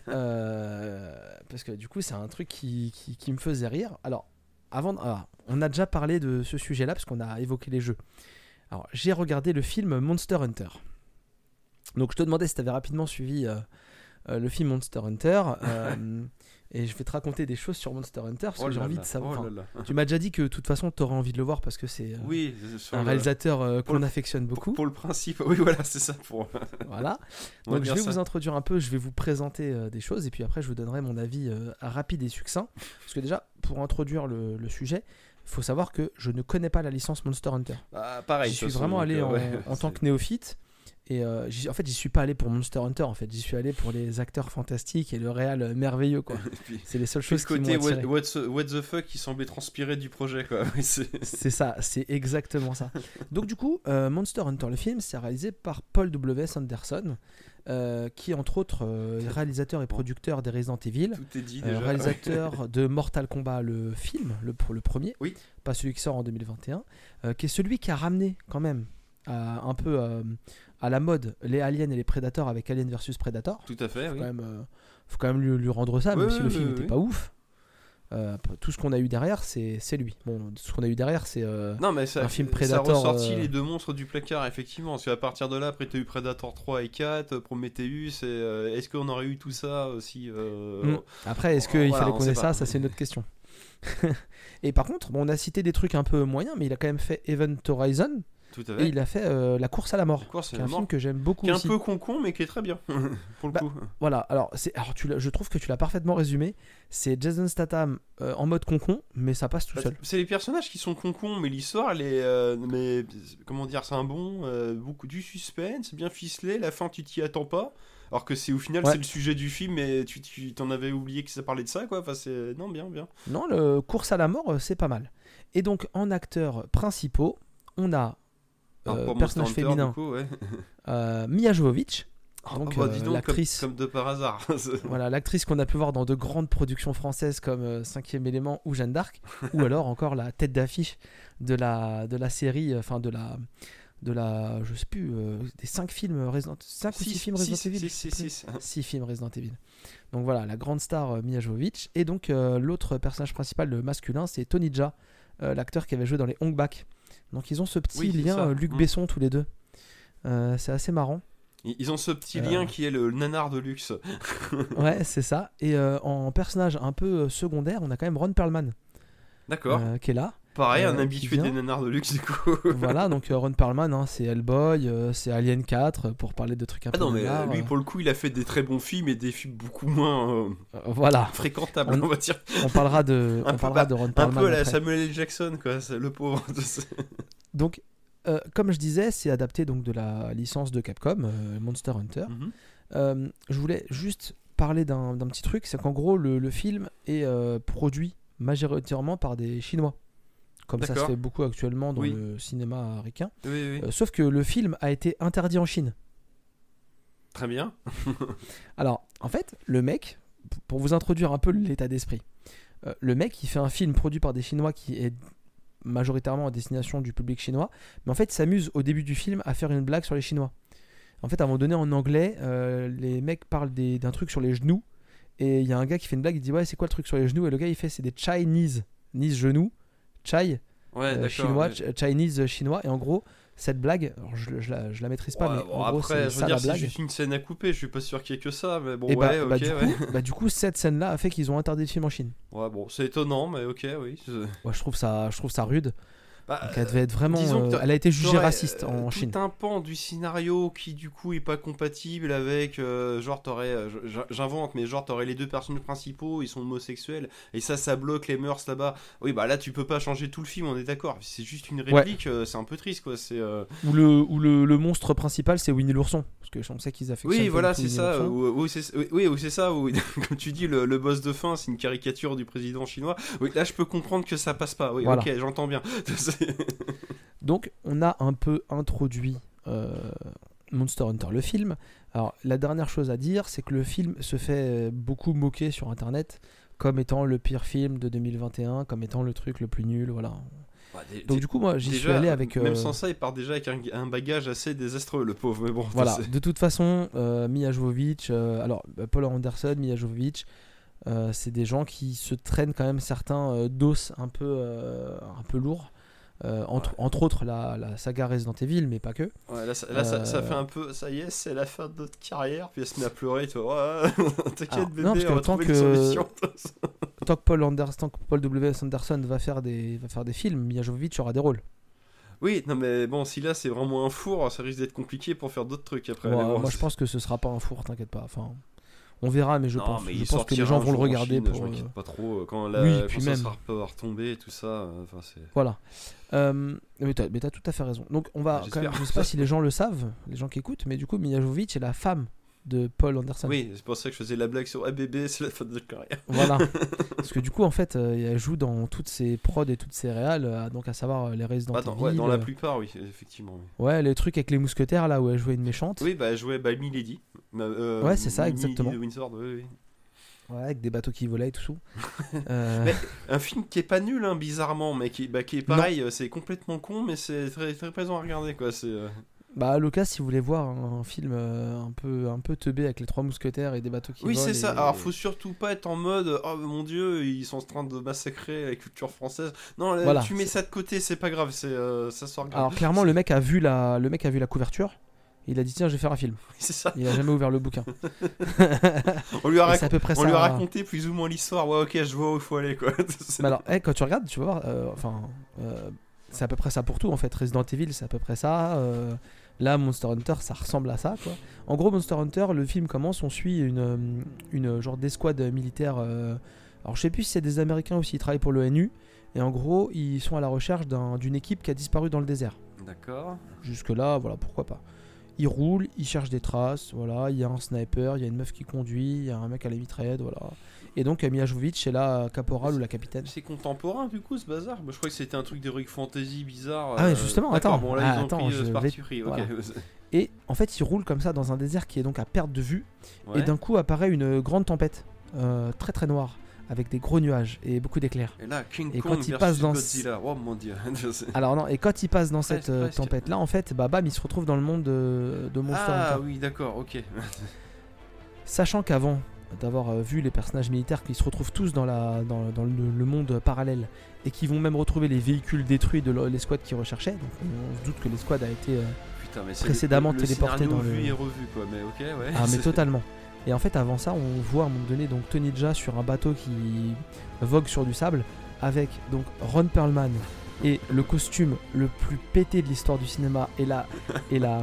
Euh, parce que du coup, c'est un truc qui, qui- qui me faisait rire. Alors, avant, ah, on a déjà parlé de ce sujet-là parce qu'on a évoqué les jeux. Alors, j'ai regardé le film Monster Hunter. Donc, je te demandais si tu avais rapidement suivi le film Monster Hunter. et je vais te raconter des choses sur Monster Hunter parce Oh que j'ai là envie là, de savoir. oh enfin, là là. tu m'as déjà dit que de toute façon, tu aurais envie de le voir parce que c'est euh, Oui, un réalisateur euh, qu'on affectionne beaucoup. pour le principe. Oui, voilà, c'est ça. Pour... Voilà. On Donc je vais ça. vous introduire un peu, je vais vous présenter euh, des choses et puis après je vous donnerai mon avis euh, rapide et succinct. Parce que déjà, pour introduire le, le sujet, il faut savoir que je ne connais pas la licence Monster Hunter. Ah, pareil. J'y de suis vraiment allé en, ouais, en tant que néophyte. Et euh, en fait, j'y suis pas allé pour Monster Hunter, en fait, j'y suis allé pour les acteurs fantastiques et le réel euh, merveilleux, quoi. C'est les seules choses qui côté m'ont what, what the, what the fuck qui semblait transpirer du projet quoi. C'est- ça, c'est exactement ça. Donc du coup, euh, Monster Hunter, le film, c'est réalisé par Paul W. Sanderson, euh, qui entre autres réalisateur et producteur des Resident Evil, Tout est dit déjà. réalisateur de Mortal Kombat, le film, le, premier, Oui. pas celui qui sort en 2021, euh, qui est celui qui a ramené quand même un peu euh, à la mode les aliens et les prédateurs avec Alien vs Predator. Tout à fait, Faut oui. quand même, euh, faut quand même lui, lui rendre ça, Oui, même si oui, le film n'était pas ouf. Euh, tout ce qu'on a eu derrière, c'est lui. Bon, tout ce qu'on a eu derrière, c'est. euh, Non, mais ça, Un film ça a Predator, ressorti les deux monstres du placard, effectivement. Parce qu'à partir de là, après, t'as eu Predator 3 et 4, Prometheus, et est-ce qu'on aurait eu tout ça aussi Mm. Après, est-ce qu'il Voilà, fallait on qu'on ait ça? Ça, c'est une autre question. et par contre, bon, on a cité des trucs un peu moyens, mais il a quand même fait Event Horizon Tout à et fait. il a fait euh, La course à la mort. La course à qui est la un mort. film que j'aime beaucoup Qui est un aussi. peu con-con, mais qui est très bien, pour le Bah, coup. Voilà, alors, c'est, alors tu l'as- je trouve que tu l'as parfaitement résumé. C'est Jason Statham euh, en mode concon, mais ça passe tout Bah, seul. C'est les personnages qui sont con-con, mais l'histoire, elle est. euh, mais comment dire, c'est un bon. beaucoup du suspense, bien ficelé. La fin, tu t'y attends pas. Alors que c'est au final, Ouais. c'est le sujet du film, et tu tu t'en avais oublié que ça parlait de ça, quoi. Enfin, c'est. Non, bien, bien. Non, le course à la mort, c'est pas mal. Et donc, en acteurs principaux, on a euh, personnage Hunter, féminin coup, ouais. euh, Mia Jovovich, Donc, bah, euh, donc, l'actrice- comme de par hasard. voilà l'actrice qu'on a pu voir dans de grandes productions françaises comme Cinquième élément ou Jeanne d'Arc, ou alors encore la tête d'affiche de la de la série, enfin de la de la je sais plus des cinq films Resident 5 ou 6 films Resident six, Evil six, je sais six, plus. six. Six films Resident Evil. Donc voilà, la grande star Mia Jovovich. Et donc l'autre personnage principal, le masculin, c'est Tony Jaa, l'acteur qui avait joué dans les Hong Bak. Donc ils ont ce petit Oui, lien euh, Luc Mm. Besson tous les deux. Euh, c'est assez marrant. Ils ont ce petit Euh. lien qui est le nanar de luxe. Ouais, c'est ça. Et euh, en personnage un peu euh, secondaire, on a quand même Ron Perlman D'accord. euh, qui est là. Pareil, un euh, qui habitué des nanars de luxe, du coup. voilà, donc euh, Ron Perlman, hein, c'est Hellboy, euh, c'est Alien 4 euh, pour parler de trucs un Ah peu non, mais nanars, lui, pour le coup, il a fait des très bons films et des films beaucoup moins voilà, fréquentables, On- on va dire. on parlera de, Un on peu parlera de Ron Un Perlman. peu à la. Samuel L. Jackson, quoi, le pauvre. Donc, euh, comme je disais, c'est adapté donc de la licence de Capcom, euh, Monster Hunter. Mhm. Euh, je voulais juste parler d'un d'un petit truc, c'est qu'en gros, le, le film est produit majoritairement par des Chinois, comme ça se fait beaucoup actuellement dans Oui. le cinéma américain. Oui, oui, Euh, sauf que le film a été interdit en Chine. très bien. Alors, en fait, le mec, pour vous introduire un peu l'état d'esprit, euh, le mec, il fait un film produit par des Chinois qui est majoritairement à destination du public chinois, mais en fait, s'amuse au début du film à faire une blague sur les Chinois. En fait, à un moment donné, en anglais, euh, les mecs parlent d'un truc sur les genoux, et il y a un gars qui fait une blague, il dit Ouais, c'est quoi le truc sur les genoux? Et le gars, il fait C'est des Chinese, Nice genoux, Chai, Ouais, euh, chinois, Chinese euh, chinois, et en gros, cette blague, je, je la, je la maîtrise pas, Ouais, mais bon, en gros, c'est ça dire, la blague. juste une scène à couper, je suis pas sûr qu'il y ait que ça, mais bon, Et bah, ouais, bah, ok, du ouais. coup, bah, du coup, cette scène-là a fait qu'ils ont interdit le film en Chine. Ouais, bon, c'est étonnant, mais ok, oui. je trouve ça, je trouve ça rude. Bah, Donc, elle devait être vraiment. euh, elle a été jugée raciste euh, en tout Chine. un pan du scénario qui du coup est pas compatible avec euh, genre t'aurais euh, j'invente mais genre t'aurais les deux personnages principaux ils sont homosexuels et ça ça bloque les mœurs là-bas oui bah là tu peux pas changer tout le film on est d'accord c'est juste une réplique euh, c'est un peu triste quoi c'est euh, Ou le, ou le, le monstre principal, c'est Winnie l'ourson. Parce que on sait qu'ils affectionnent. oui voilà c'est ça ou- oui c'est oui, ou c'est ça ou- comme tu dis le, le boss de fin c'est une caricature du président chinois oui là je peux comprendre que ça passe pas oui Voilà. ok j'entends bien Donc, on a un peu introduit euh, Monster Hunter, le film. Alors, la dernière chose à dire, c'est que le film se fait beaucoup moquer sur Internet comme étant le pire film de 2021, comme étant le truc le plus nul. Voilà. Bah, Donc, du coup, moi, j'y suis allé avec. même euh, sans ça il part déjà avec un, un bagage assez désastreux le pauvre mais bon Voilà, de toute façon, euh, Mia Jovovich, euh, alors euh, Paul Anderson, Mia Jovovich, euh, c'est des gens qui se traînent quand même certains euh, dos un peu, euh, un peu lourds. Euh, entre, entre autres la, la saga Resident Evil, mais pas que. Ouais, là, ça, là, ça- ça Euh, fait un peu, ça y est, c'est la fin de notre carrière, puis elle se met à pleurer. Ouais, T'inquiète, Alors, bébé, non, parce que on va tant que- solution. Tant que Paul, Anders, tant que Paul W. Anderson va faire des, va faire des films, Mia Jovovich aura des rôles. oui, non, mais bon, si là c'est vraiment un four, ça risque d'être compliqué pour faire d'autres trucs après. Ouais, mais bon, moi, je pense que ce sera pas un four, t'inquiète pas. Enfin, on verra, mais je Non, pense, mais je il pense que les gens vont le regarder Chine, pour. Je euh, pas trop, euh, quand, la, Oui, puis même. sera pas tout ça. euh. Voilà. Euh, mais t'as tout à fait raison. Donc on va Ah, quand même, je sais pas si les gens le savent, les gens qui écoutent, mais du coup Mia Jovovich est la femme de Paul Anderson. Oui, c'est pour ça que je faisais la blague sur bébé, c'est la fin de notre carrière. Voilà. Parce que du coup en fait, euh, elle joue dans toutes ses prods et toutes ses réals, euh, donc à savoir euh, les Resident Ah, dans, Evil. ouais, dans la euh, plupart, oui, effectivement. oui. Ouais, les trucs avec les mousquetaires là où elle jouait une méchante. Oui, bah, elle jouait bah, Milady. Bah, Ouais, c'est ça, exactement. de Windsor, oui, oui. Ouais, avec des bateaux qui volaient et tout. Euh, Mais- Un film qui est pas nul, hein, bizarrement, mais qui, bah, qui est pareil, c'est complètement con, mais c'est très, très plaisant à regarder, quoi. C'est, Bah, l'occasion, si vous voulez voir un, un film euh, un peu un peu teubé avec les trois mousquetaires et des bateaux qui Oui, volent c'est ça. et- Alors, faut surtout pas être en mode Oh mon dieu, ils sont en train de massacrer la culture française. Non, là, Voilà. tu mets ça de côté, c'est pas grave, c'est euh, ça sort grave. Alors clairement, le mec a vu la le mec a vu la couverture. Il a dit tiens, je vais faire un film. c'est ça. Il a jamais ouvert le bouquin. On lui a, Et rac- c'est à peu près on lui a raconté plus ou moins l'histoire. Ouais, ok, je vois où il faut aller quoi. Mais alors, eh, quand tu regardes, tu vas voir, euh, enfin, euh, c'est à peu près ça pour tout en fait. Resident Evil, c'est à peu près ça. Là, Monster Hunter, ça ressemble à ça, quoi. En gros, Monster Hunter, le film commence, on suit une, euh, une genre d'escouade militaire. euh, alors, je sais plus si c'est des Américains ou s'ils travaillent pour l'ONU. Et en gros, ils sont à la recherche d'un- d'une équipe qui a disparu dans le désert. D'accord. Jusque-là, voilà, pourquoi pas. Ils roulent, ils cherchent des traces, voilà, il y a un sniper, il y a une meuf qui conduit, il y a un mec à la mitraillette, voilà. Et donc, Mia c'est la caporale ou la capitaine. C'est contemporain du coup ce bazar Moi, Je crois que c'était un truc d'heroic fantasy bizarre. Ah ouais, euh, justement, attends. Bon, là, Ah, ils ont attends, pris je euh, ce vais- parti pris. ok. voilà. Et en fait, ils roulent comme ça dans un désert qui est donc à perte de vue. Ouais. Et d'un coup apparaît une grande tempête, euh, très très noire, avec des gros nuages et beaucoup d'éclairs. Et là, King Et Kong quand il versus passe dans- Godzilla. Oh mon dieu. Alors non, et quand ils passent dans Presque, cette presque. tempête-là, en fait, bah bam, ils se retrouvent dans le monde de, de Monster ah Hunter. oui, d'accord, ok. Sachant qu'avant d'avoir euh, vu les personnages militaires qui se retrouvent tous dans, la, dans, dans le, le monde parallèle et qui vont même retrouver les véhicules détruits de l'escouade qu'ils recherchaient, donc on, se doute que l'escouade a été... euh, Putain, mais c'est Précédemment le, le téléporté scénario dans le- et revu quoi, mais ok, ouais. Ah mais totalement. Et en fait avant ça on voit à un moment donné donc Tony Jaa sur un bateau qui vogue sur du sable avec donc Ron Perlman et le costume le plus pété de l'histoire du cinéma et la et la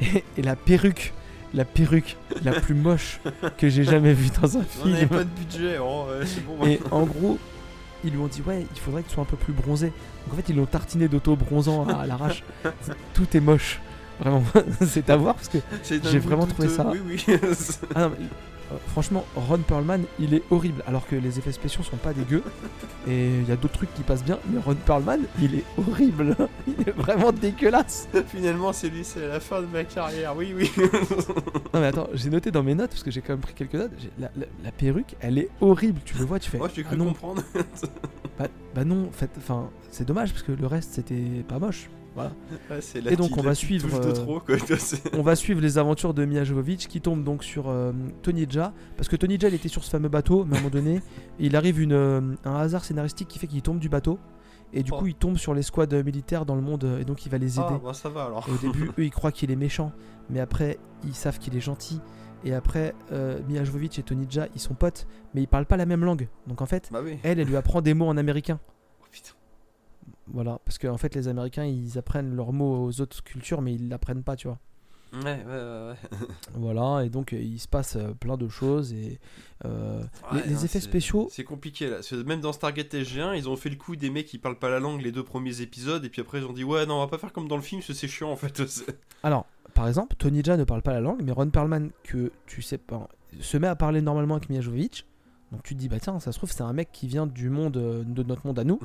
et, la perruque la perruque la plus moche que j'ai jamais vue dans un On n'avait film. pas de budget, oh, ouais, c'est bon. Et en gros ils lui ont dit ouais il faudrait que tu sois un peu plus bronzé. Donc en fait ils l'ont tartiné d'auto-bronzant à, à l'arrache. Tout est moche. Vraiment, c'est à voir parce que j'ai vraiment trouvé ça- Oui, oui. Ah non, mais, euh, franchement, Ron Perlman, il est horrible. Alors que les effets spéciaux sont pas dégueux. Et il y a d'autres trucs qui passent bien. Mais Ron Perlman, il est horrible. Il est vraiment dégueulasse. Finalement, c'est lui, c'est la fin de ma carrière. Oui, oui. Non, mais attends, j'ai noté dans mes notes, parce que j'ai quand même pris quelques notes. La, la- la perruque, elle est horrible. Tu le vois, tu fais. Moi, j'ai ah cru non, comprendre. bah, bah non, en fait, enfin, c'est dommage parce que le reste, c'était pas moche. Voilà. Ouais, c'est la Et donc, on va suivre, euh, trop, quoi. C'est- On va suivre les aventures de Mia Jovovich qui tombe donc sur euh, Tony Jaa parce que Tony Jaa il était sur ce fameux bateau mais à un moment donné il arrive une, euh, un hasard scénaristique qui fait qu'il tombe du bateau et du Oh. coup il tombe sur l'escouade militaire dans le monde et donc il va les aider. Ah, bah ça va alors. Et au début eux ils croient qu'il est méchant mais après ils savent qu'il est gentil et après euh, Mia Jovovich et Tony Jaa ils sont potes mais ils parlent pas la même langue donc en fait Bah oui. elle elle lui apprend des mots en américain. Voilà parce qu'en fait les Américains ils apprennent leurs mots aux autres cultures mais ils l'apprennent pas tu vois. Ouais, ouais, ouais. ouais. Voilà, et donc euh, il se passe euh, plein de choses et euh, les, Ouais, les non, effets spéciaux. C'est compliqué là. Parce que Même dans Stargate SG1, ils ont fait le coup des mecs qui parlent pas la langue les deux premiers épisodes, et puis après ils ont dit ouais, non, on va pas faire comme dans le film, c'est chiant en fait. Alors, par exemple, Tony Jaa ne parle pas la langue, mais Ron Perlman, que tu sais pas, se met à parler normalement avec Mia Jovovich. Donc tu te dis, bah tiens, ça se trouve, c'est un mec qui vient du monde, euh, de notre monde à nous,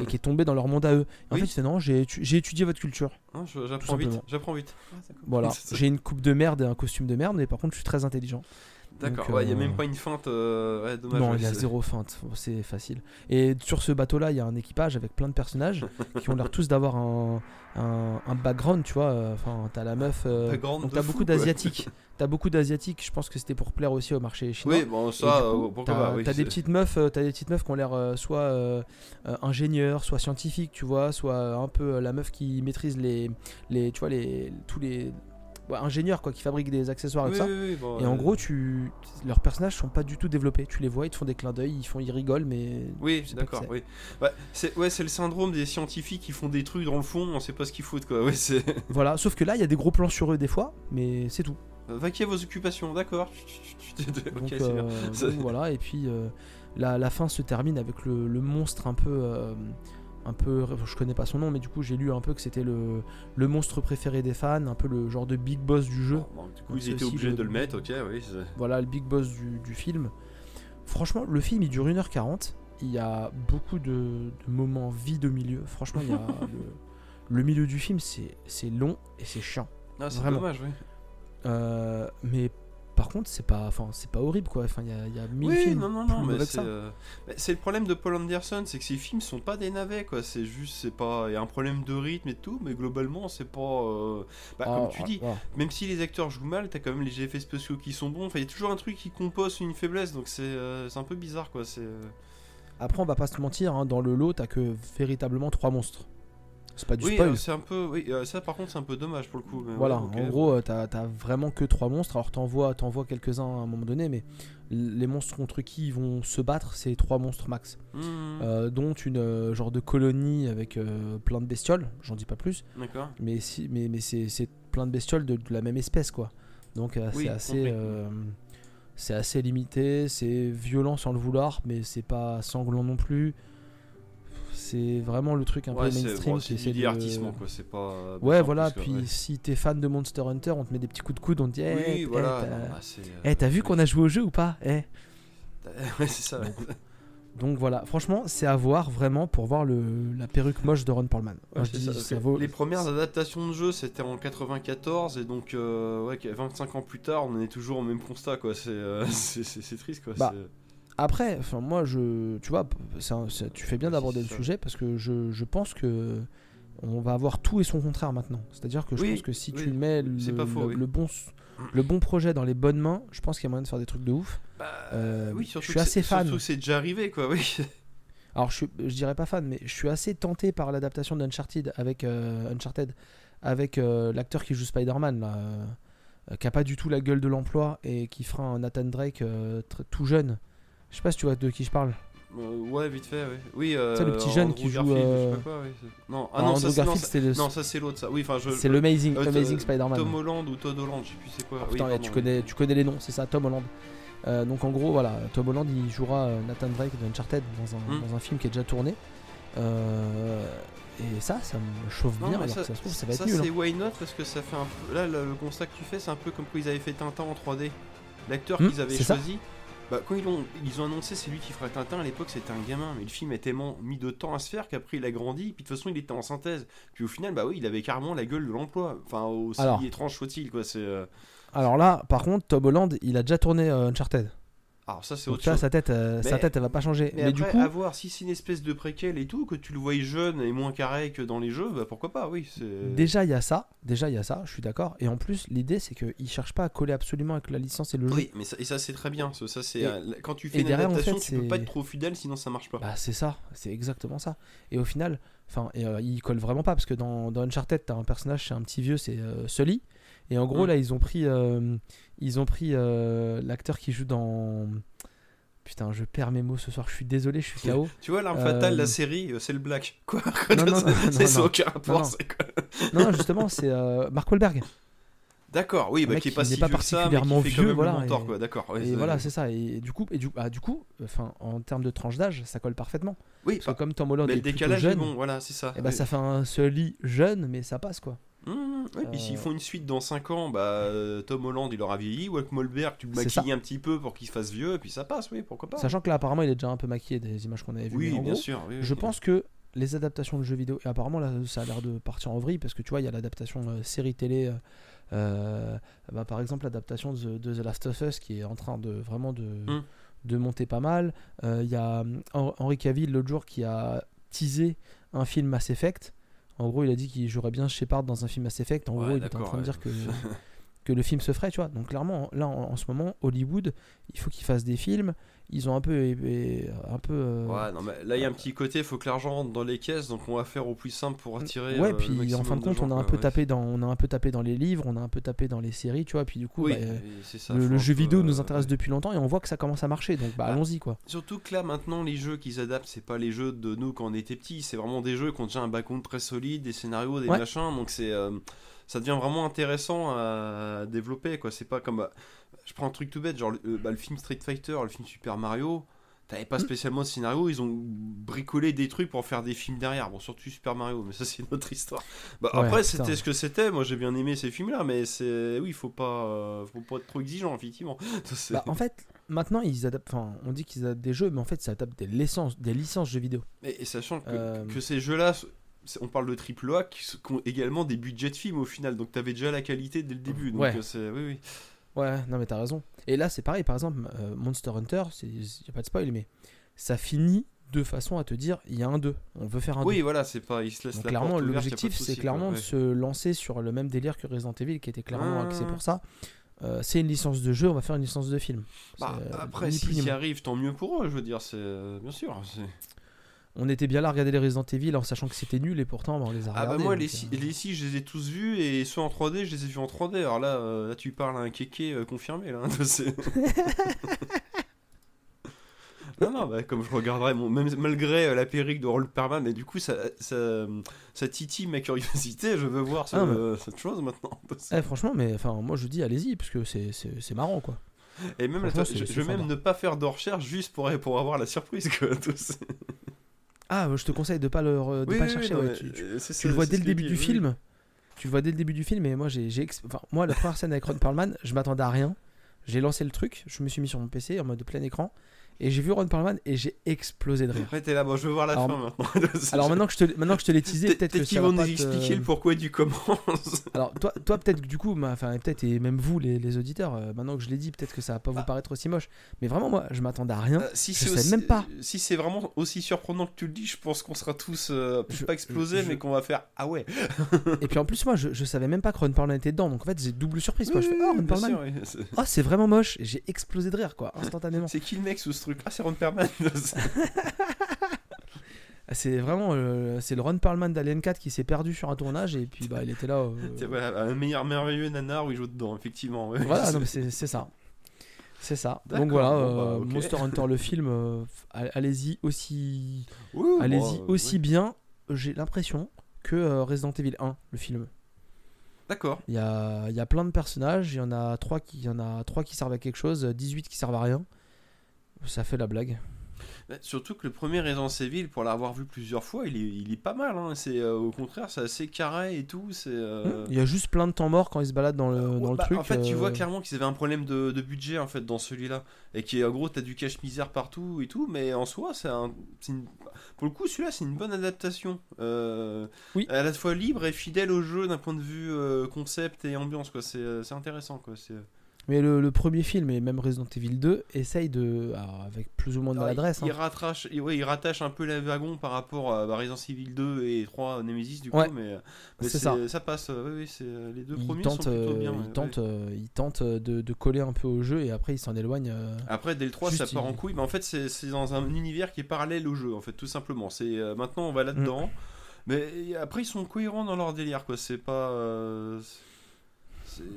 et qui est tombé dans leur monde à eux. Et en Oui. fait, c'est non, j'ai étu- j'ai étudié votre culture. Hein, J'apprends vite. simplement. J'apprends vite. Ah, c'est cool. Voilà, j'ai une coupe de merde et un costume de merde, mais par contre, je suis très intelligent. D'accord, ouais, il y a euh, même pas une feinte. euh, Ouais, dommage. non, il y a zéro feinte, c'est facile. Et sur ce bateau-là, il y a un équipage avec plein de personnages qui ont l'air tous d'avoir un, un, un background, tu vois. euh, Enfin, t'as la meuf. euh, donc t'as beaucoup d'asiatiques. T'as beaucoup d'asiatiques. Je pense que c'était pour plaire aussi au marché chinois. Oui, bon, ça, coup, euh, pourquoi pas. oui, des petites meufs, euh, t'as des petites meufs qui ont l'air euh, soit euh, euh, ingénieurs, soit scientifiques, tu vois, soit euh, un peu euh, la meuf qui maîtrise les, les, tu vois, les, tous les ingénieurs quoi, qui fabriquent des accessoires et Oui, tout ça. oui, oui, bon, Et en euh, gros, tu, leurs personnages sont pas du tout développés. Tu les vois, ils te font des clins d'œil, ils font, ils rigolent, mais Oui, d'accord, oui. Bah, c'est ouais, c'est le syndrome des scientifiques qui font des trucs dans le fond, on sait pas ce qu'ils foutent quoi. Ouais, voilà. Sauf que là, il y a des gros plans sur eux des fois, mais c'est tout. vaquer vos occupations, d'accord. ok, bien. euh, donc voilà. Et puis euh, la, la fin se termine avec le, le monstre un peu. euh, un peu, je connais pas son nom, mais du coup j'ai lu un peu que c'était le, le monstre préféré des fans, un peu le genre de big boss du jeu. Bon, du coup, Donc, ils étaient obligés le- de le mettre, ok, oui. Voilà, le big boss du, du film. Franchement, le film il dure 1h40. Il y a beaucoup de, de moments vides au milieu. Franchement, il y a le, le milieu du film, c'est long et c'est chiant. Ah, c'est Vraiment. dommage, oui. Euh, mais par contre, c'est pas, enfin, c'est pas horrible quoi. Enfin, il y a, il y a mille Oui, films non, non, plus non, mauvais mais c'est euh, le problème de Paul Anderson, c'est que ses films sont pas des navets, quoi. C'est juste, c'est pas. Il y a un problème de rythme et tout, mais globalement, c'est pas. euh, Bah, Ah, comme tu ah, dis, voilà. même si les acteurs jouent mal, t'as quand même les effets spéciaux qui sont bons. Enfin, il y a toujours un truc qui compose une faiblesse, donc c'est euh, c'est un peu bizarre, quoi. C'est. euh, Après, on va pas se mentir, hein, dans le lot, t'as que véritablement trois monstres. C'est pas du Oui, spoil. euh, c'est un peu. Oui, euh, ça par contre, c'est un peu dommage pour le coup. mais Voilà, ouais, en gros, euh, t'as vraiment que trois monstres. Alors, t'en vois, quelques-uns à un moment donné, mais les monstres contre qui ils vont se battre, c'est trois monstres max. Euh, dont une euh, genre de colonie avec euh, plein de bestioles, j'en dis pas plus, D'accord. mais, si, mais, mais c'est plein de bestioles de, de la même espèce, quoi. Donc, Oui, c'est assez. c'est assez limité, c'est violent sans le vouloir, mais c'est pas sanglant non plus. C'est vraiment le truc un Ouais, peu mainstream bon, c'est de- divertissement, quoi. C'est pas. euh, Ouais, voilà, puis ouais. si t'es fan de Monster Hunter, on te met des petits coups de coude, on te dit Eh, Oui, eh, voilà. t'as- non, bah, euh, eh, t'as vu qu'on a joué au jeu ou pas Eh. Ouais, c'est ça. Donc voilà, franchement, c'est à voir vraiment pour voir le, la perruque moche de Ron Perlman. Ouais, dis, ça, ça vaut- Les premières adaptations de jeux c'était en 94 et donc euh, ouais, 25 ans plus tard on est toujours au même constat quoi. C'est euh, triste quoi. Bah, c'est- Après, enfin moi, je, tu vois, c'est un- c'est- tu fais bien Ouais, d'aborder le sujet parce que je, je pense que on va avoir tout et son contraire maintenant. C'est-à-dire que je Oui, pense que si oui, tu mets le, c'est pas faux, le, oui. le bon, le bon projet dans les bonnes mains, je pense qu'il y a moyen de faire des trucs de ouf. Bah, Euh, oui, je surtout suis que assez fan. Surtout que c'est déjà arrivé quoi. Oui. Alors, je, suis- je dirais pas fan, mais je suis assez tenté par l'adaptation d'Uncharted avec euh, Uncharted, avec euh, l'acteur qui joue Spider-Man, là, euh, qui a pas du tout la gueule de l'emploi et qui fera un Nathan Drake tout jeune. Je sais pas si tu vois de qui je parle. Euh, ouais vite fait. Ouais. Oui. Euh, sais, le petit jeune Andrew qui joue, Garfield, je sais euh, pas quoi, Non ah Alors, non Andrew ça c'est ça- le- non, ça l'autre ça. Oui enfin je. c'est le Amazing, euh, Amazing Spider-Man. Tom Holland ou Todd Holland je sais plus c'est quoi. Ah, Oui, putain, tu, connais, tu connais les noms, c'est ça, Tom Holland. Donc en gros, voilà, Tom Holland il jouera Nathan Drake de Uncharted dans un, Hmm. dans un film qui est déjà tourné. Et ça, ça me chauffe Non, bien, alors que ça se trouve, ça va être ça, nul. hein. c'est why not parce que ça fait un peu. Là, le, constat que tu fais, c'est un peu comme quand ils avaient fait Tintin en 3D. L'acteur Hmm, qu'ils avaient ça. choisi, bah, quand ils ont, ils ont annoncé c'est lui qui fera Tintin, à l'époque c'était un gamin, mais le film a tellement mis de temps à se faire qu'après il a grandi, puis de toute façon il était en synthèse. Puis au final, bah oui, il avait carrément la gueule de l'emploi. Enfin, aussi Alors. étrange soit-il, quoi. C'est. euh, Alors là, par contre, Tom Holland, il a déjà tourné euh, Uncharted. Alors ça, c'est autre chose. sa tête, euh, sa Mais- tête, elle va pas changer. Mais, Mais, du coup, à voir si c'est une espèce de préquel et tout, que tu le voyais jeune et moins carré que dans les jeux, bah pourquoi pas, oui. c'est- déjà il y a ça. Déjà il y a ça. Je suis d'accord. Et en plus, l'idée c'est qu'il cherche pas à coller absolument avec la licence et le jeu. Oui, mais ça, et ça c'est très bien. Ça, ça, c'est quand tu fais et une derrière, en adaptation, fait, tu peux pas être trop fidèle, sinon ça marche pas. Bah c'est ça, c'est exactement ça. Et au final, enfin, et, euh, il colle vraiment pas parce que dans, dans Uncharted, t'as un personnage, c'est un petit vieux, c'est euh, Sully. Et en gros Mm. là, ils ont pris, euh, ils ont pris euh, l'acteur qui joue dans. Putain, je perds mes mots ce soir. Je suis désolé, je suis KO. Tu vois, l'arme Euh, fatale, la série, euh, c'est le black. Quoi Non, non, C'est ça, non. aucun rapport, non. non, non, justement, c'est euh, Mark Wahlberg. D'accord, oui, bah, qui est pas n'est si pas ça, particulièrement fait vieux, voilà, mentor, et- quoi. D'accord. ouais, et voilà, c'est ça. Et du coup, et du, bah, du coup, enfin, en termes de tranche d'âge, ça colle parfaitement. Oui, Parce que bah, comme Tom Holland mais est le décalage jeune, bon, voilà, c'est ça. et bah Oui. ça fait un Sully jeune, mais ça passe quoi. Mmh, ouais, puis s'ils Euh, font une suite dans 5 ans, bah euh, Tom Holland il aura vieilli, Walk Molberg tu le maquilles un petit peu pour qu'il se fasse vieux, et puis ça passe, oui, pourquoi pas. Sachant que là, apparemment, il est déjà un peu maquillé des images qu'on avait vues. oui, bien gros, sûr. oui, Je oui. pense que les adaptations de jeux vidéo, et apparemment là ça a l'air de partir en vrille parce que tu vois, il y a l'adaptation euh, série télé, euh, bah, par exemple l'adaptation de, de The Last of Us qui est en train de vraiment de, Mm. de monter pas mal. Il y a hum, Hen- Henry Cavill l'autre jour qui a teasé un film Mass Effect. En gros, il a dit qu'il jouerait bien Shepard dans un film Mass Effect. En Ouais, gros, il était en train de dire que, que le film se ferait, tu vois. Donc clairement, là en, en ce moment, Hollywood, il faut qu'ils fassent des films. Ils ont un peu, un peu. euh, Ouais, non, mais là il y a un petit côté, il faut que l'argent rentre dans les caisses, donc on va faire au plus simple pour attirer. Ouais, euh, puis en fin de compte, gens, on a un peu ouais. tapé dans, on a un peu tapé dans les livres, on a un peu tapé dans les séries, tu vois. Puis du coup, Oui, bah, ça. le, jeu peu, vidéo euh, nous intéresse ouais. depuis longtemps et on voit que ça commence à marcher. Donc bah, Bah, allons-y quoi. Surtout que là maintenant les jeux qu'ils adaptent c'est pas les jeux de nous quand on était petits, c'est vraiment des jeux qui ont déjà un background très solide, des scénarios, des machins, donc c'est euh, ça devient vraiment intéressant à développer quoi. C'est pas comme je prends un truc tout bête genre le, euh, bah, le film Street Fighter, le film Super Mario. T'avais pas Mm. spécialement de scénario, ils ont bricolé des trucs pour faire des films derrière. Bon, surtout Super Mario, mais ça c'est une autre histoire. Bah, Ouais, après, c'était ce que c'était. Moi, j'ai bien aimé ces films-là, mais c'est oui, faut pas, euh, faut pas être trop exigeant, effectivement. Ça, Bah, en fait, maintenant ils adaptent. Enfin, on dit qu'ils adaptent des jeux, mais en fait, ça adapte des licences, des licences jeux vidéo. Et, et sachant que, Euh, que ces jeux-là, on parle de triple A qui, ont également des budgets de films au final, donc t'avais déjà la qualité dès le début. Donc Ouais. euh, c'est oui, oui. Ouais, non mais t'as raison. Et là c'est pareil, par exemple, euh, Monster Hunter, il n'y a pas de spoil, mais ça finit de façon à te dire, il y a un 2, on veut faire un 2. Oui, voilà, c'est pas. Il se laisse Donc la clairement, l'objectif, c'est clairement de se lancer sur le même délire que Resident Evil, qui était clairement Ah. axé pour ça. Euh, c'est une licence de jeu, on va faire une licence de film. Bah, euh, après, s'ils y arrivent, tant mieux pour eux, je veux dire, c'est. Bien sûr. On était bien là à regarder les Resident Evil en sachant que c'était nul et pourtant bah, on les a Ah bah regardés. moi les, euh, six, les six, je les ai tous vus et ceux en 3D je les ai vus en 3D alors là, euh, là tu parles à un kéké euh, confirmé là c'est- non non bah, comme je regarderais mon, même malgré euh, la perruque de Roll Perman et du coup ça, ça, ça titille ma curiosité je veux voir ce- Ah, mais- euh, cette chose maintenant eh, franchement, mais enfin, moi je dis allez-y parce que c'est- marrant quoi. et même je, vais même ne pas faire de recherche juste pour, pour avoir la surprise quoi, tout. Ah, je te conseille de pas le, re- de Oui, pas oui, le chercher. oui, non, ouais, mais, tu, tu- euh, c'est- tu c'est- le vois c'est dès ce le que début du oui. film. Tu le vois dès le début du film et moi j'ai, j'ai ex- enfin, moi la première scène avec Ron Perlman, je m'attendais à rien. J'ai lancé le truc, je me suis mis sur mon PC en mode plein écran et j'ai vu Ron Perlman et j'ai explosé de rire. Après t'es là bon je veux voir la Alors, fin maintenant Alors maintenant que je te, maintenant que je te l'ai teasé, Peut-être peut-être que qu'ils vont nous pas te- expliquer le pourquoi du comment. Alors toi, toi peut-être que du coup, enfin peut-être et même vous les, les auditeurs, euh, maintenant que je l'ai dit, peut-être que ça va pas vous Ah. paraître aussi moche. Mais vraiment moi, je m'attendais à rien. Euh, si je aussi- même pas. Si c'est vraiment aussi surprenant que tu le dis, je pense qu'on sera tous euh, Je- pas explosés, je- mais qu'on va faire ah ouais. Et puis en plus moi, je, je savais même pas que Ron Perlman était dedans. Donc en fait, j'ai double surprise. Quoi. Oui, je fais oh Ron Perlman. sûr, oui. C'est- Oh c'est vraiment moche. J'ai explosé de rire quoi, instantanément. C'est qui le mec sous ce truc Ah, c'est Ron Perlman. Ah, C'est vraiment euh, c'est le Ron Perlman d'Alien 4 qui s'est perdu sur un tournage et puis bah il était là. euh, C'est voilà, un meilleur merveilleux nanar où il joue dedans, effectivement. ouais. Voilà, C'est- ça. C'est ça. Donc voilà, bon, bah, euh, ok. Monster Hunter le film, all- allez-y aussi, bon, allez-y aussi ouais. bien. J'ai l'impression que Resident Evil 1, le film. D'accord. Il y a, y a plein de personnages, il y en a trois qui, il y en a trois qui servent à quelque chose, 18 qui servent à rien. Ça fait la blague. Bah, Surtout que le premier Resident Evil, pour l'avoir vu plusieurs fois, il est, il est pas mal. Hein. C'est euh, au contraire, c'est assez carré et tout. C'est. euh, Il y a juste plein de temps mort quand ils se baladent dans le, dans le bah, truc. En fait, tu vois euh, clairement qu'ils avaient un problème de, de budget en fait dans celui-là, et qui en gros t'as du cache misère partout et tout, mais en soi c'est un, c'est une- pour le coup celui-là c'est une bonne adaptation, euh, Oui. à la fois libre et fidèle au jeu d'un point de vue euh, concept et ambiance quoi. C'est, euh, c'est intéressant quoi. C'est... Mais le, le premier film et même Resident Evil 2 essaye de, alors, avec plus ou moins de maladresse, il, il hein. rattache, il, ouais, il rattache un peu les wagons par rapport à bah, Resident Evil 2 et 3 Nemesis du coup, Ouais. mais, mais C'est c'est- ça. passe. euh, c'est, euh, les deux il premiers tente, sont plutôt euh, bien. il ouais, tente, ouais. il tente de, de coller un peu au jeu et après il s'en éloigne. Après, dès le 3, Juste, ça part en couille, mais en fait, c'est dans un univers qui est parallèle au jeu, en fait, tout simplement. C'est Maintenant, on va là-dedans, Mm. mais après, ils sont cohérents dans leur délire, quoi. C'est pas. euh,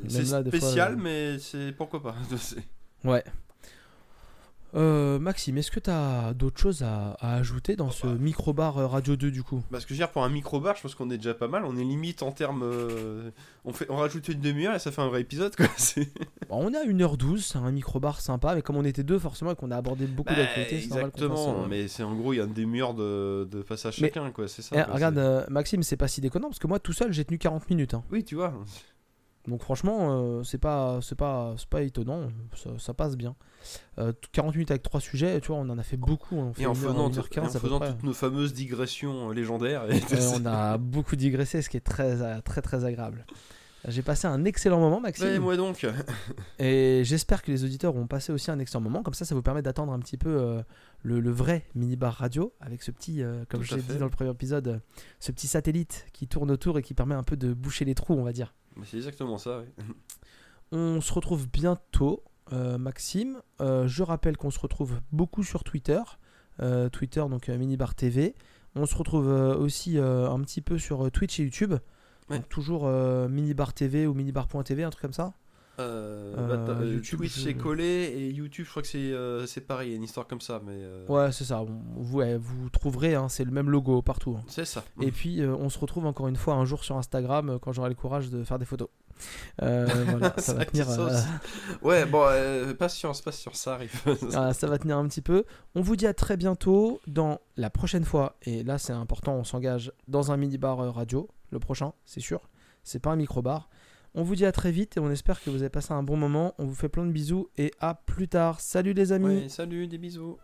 c'est- fois, spécial, euh, mais c'est pourquoi pas. Ouais. Euh, Maxime, est-ce que tu as d'autres choses à, à ajouter dans ce bah. micro-bar euh, Radio 2 du coup? Parce que je veux dire, pour un micro-bar, je pense qu'on est déjà pas mal. On est limite en termes. euh, on, fait, on rajoute une demi-heure et ça fait un vrai épisode, quoi. C'est- Bon, On est à 1h12, c'est un micro-bar sympa, mais comme on était deux forcément et qu'on a abordé beaucoup Bah, d'actualités, c'est normal qu'on fasse, exactement, mais c'est en gros, il y a une demi-heure de, de passage chacun, quoi. C'est ça. Eh, quoi, regarde, euh, Maxime, c'est pas si déconnant parce que moi tout seul j'ai tenu 40 minutes. hein. Oui, tu vois. Donc franchement, euh, c'est pas, c'est pas, c'est pas étonnant, ça, ça passe bien. Euh, 40 minutes avec trois sujets, tu vois, on en a fait beaucoup. On fait Et en heure, faisant, une heure et 15 en à peu faisant près. toutes nos fameuses digressions euh, légendaires. Et Euh, on a beaucoup digressé, ce qui est très, euh, très, très agréable. J'ai passé un excellent moment, Maxime. Ouais, moi donc. Et j'espère que les auditeurs ont passé aussi un excellent moment. Comme ça, ça vous permet d'attendre un petit peu le, le vrai minibar radio avec ce petit, comme je l'ai dit dans le premier épisode, ce petit satellite qui tourne autour et qui permet un peu de boucher les trous, on va dire. C'est exactement ça. On se retrouve bientôt, euh, Maxime. Euh, je rappelle qu'on se retrouve beaucoup sur Twitter. Euh, Twitter, donc Minibar TV. On se retrouve aussi un petit peu sur Twitch et YouTube. Ouais. Donc toujours Minibar TV ou Minibar.tv, un truc comme ça. Euh, Euh, bah, euh, YouTube, Twitch je- collé et YouTube, je crois que c'est pareil, il y a une histoire comme ça, mais. Ouais, c'est ça. Vous, ouais, vous trouverez, hein, c'est le même logo partout. hein. C'est ça. Et puis, on se retrouve encore une fois un jour sur Instagram quand j'aurai le courage de faire des photos. Euh, voilà, ça va tenir. euh. Ouais, bon, euh, patience, patience, ça arrive. voilà, ça va tenir un petit peu. On vous dit à très bientôt dans la prochaine fois. Et là, c'est important, on s'engage dans un mini-bar euh, radio. Le prochain, c'est sûr. C'est pas un micro-bar. On vous dit à très vite et on espère que vous avez passé un bon moment. On vous fait plein de bisous et à plus tard. Salut les amis. Salut, des bisous.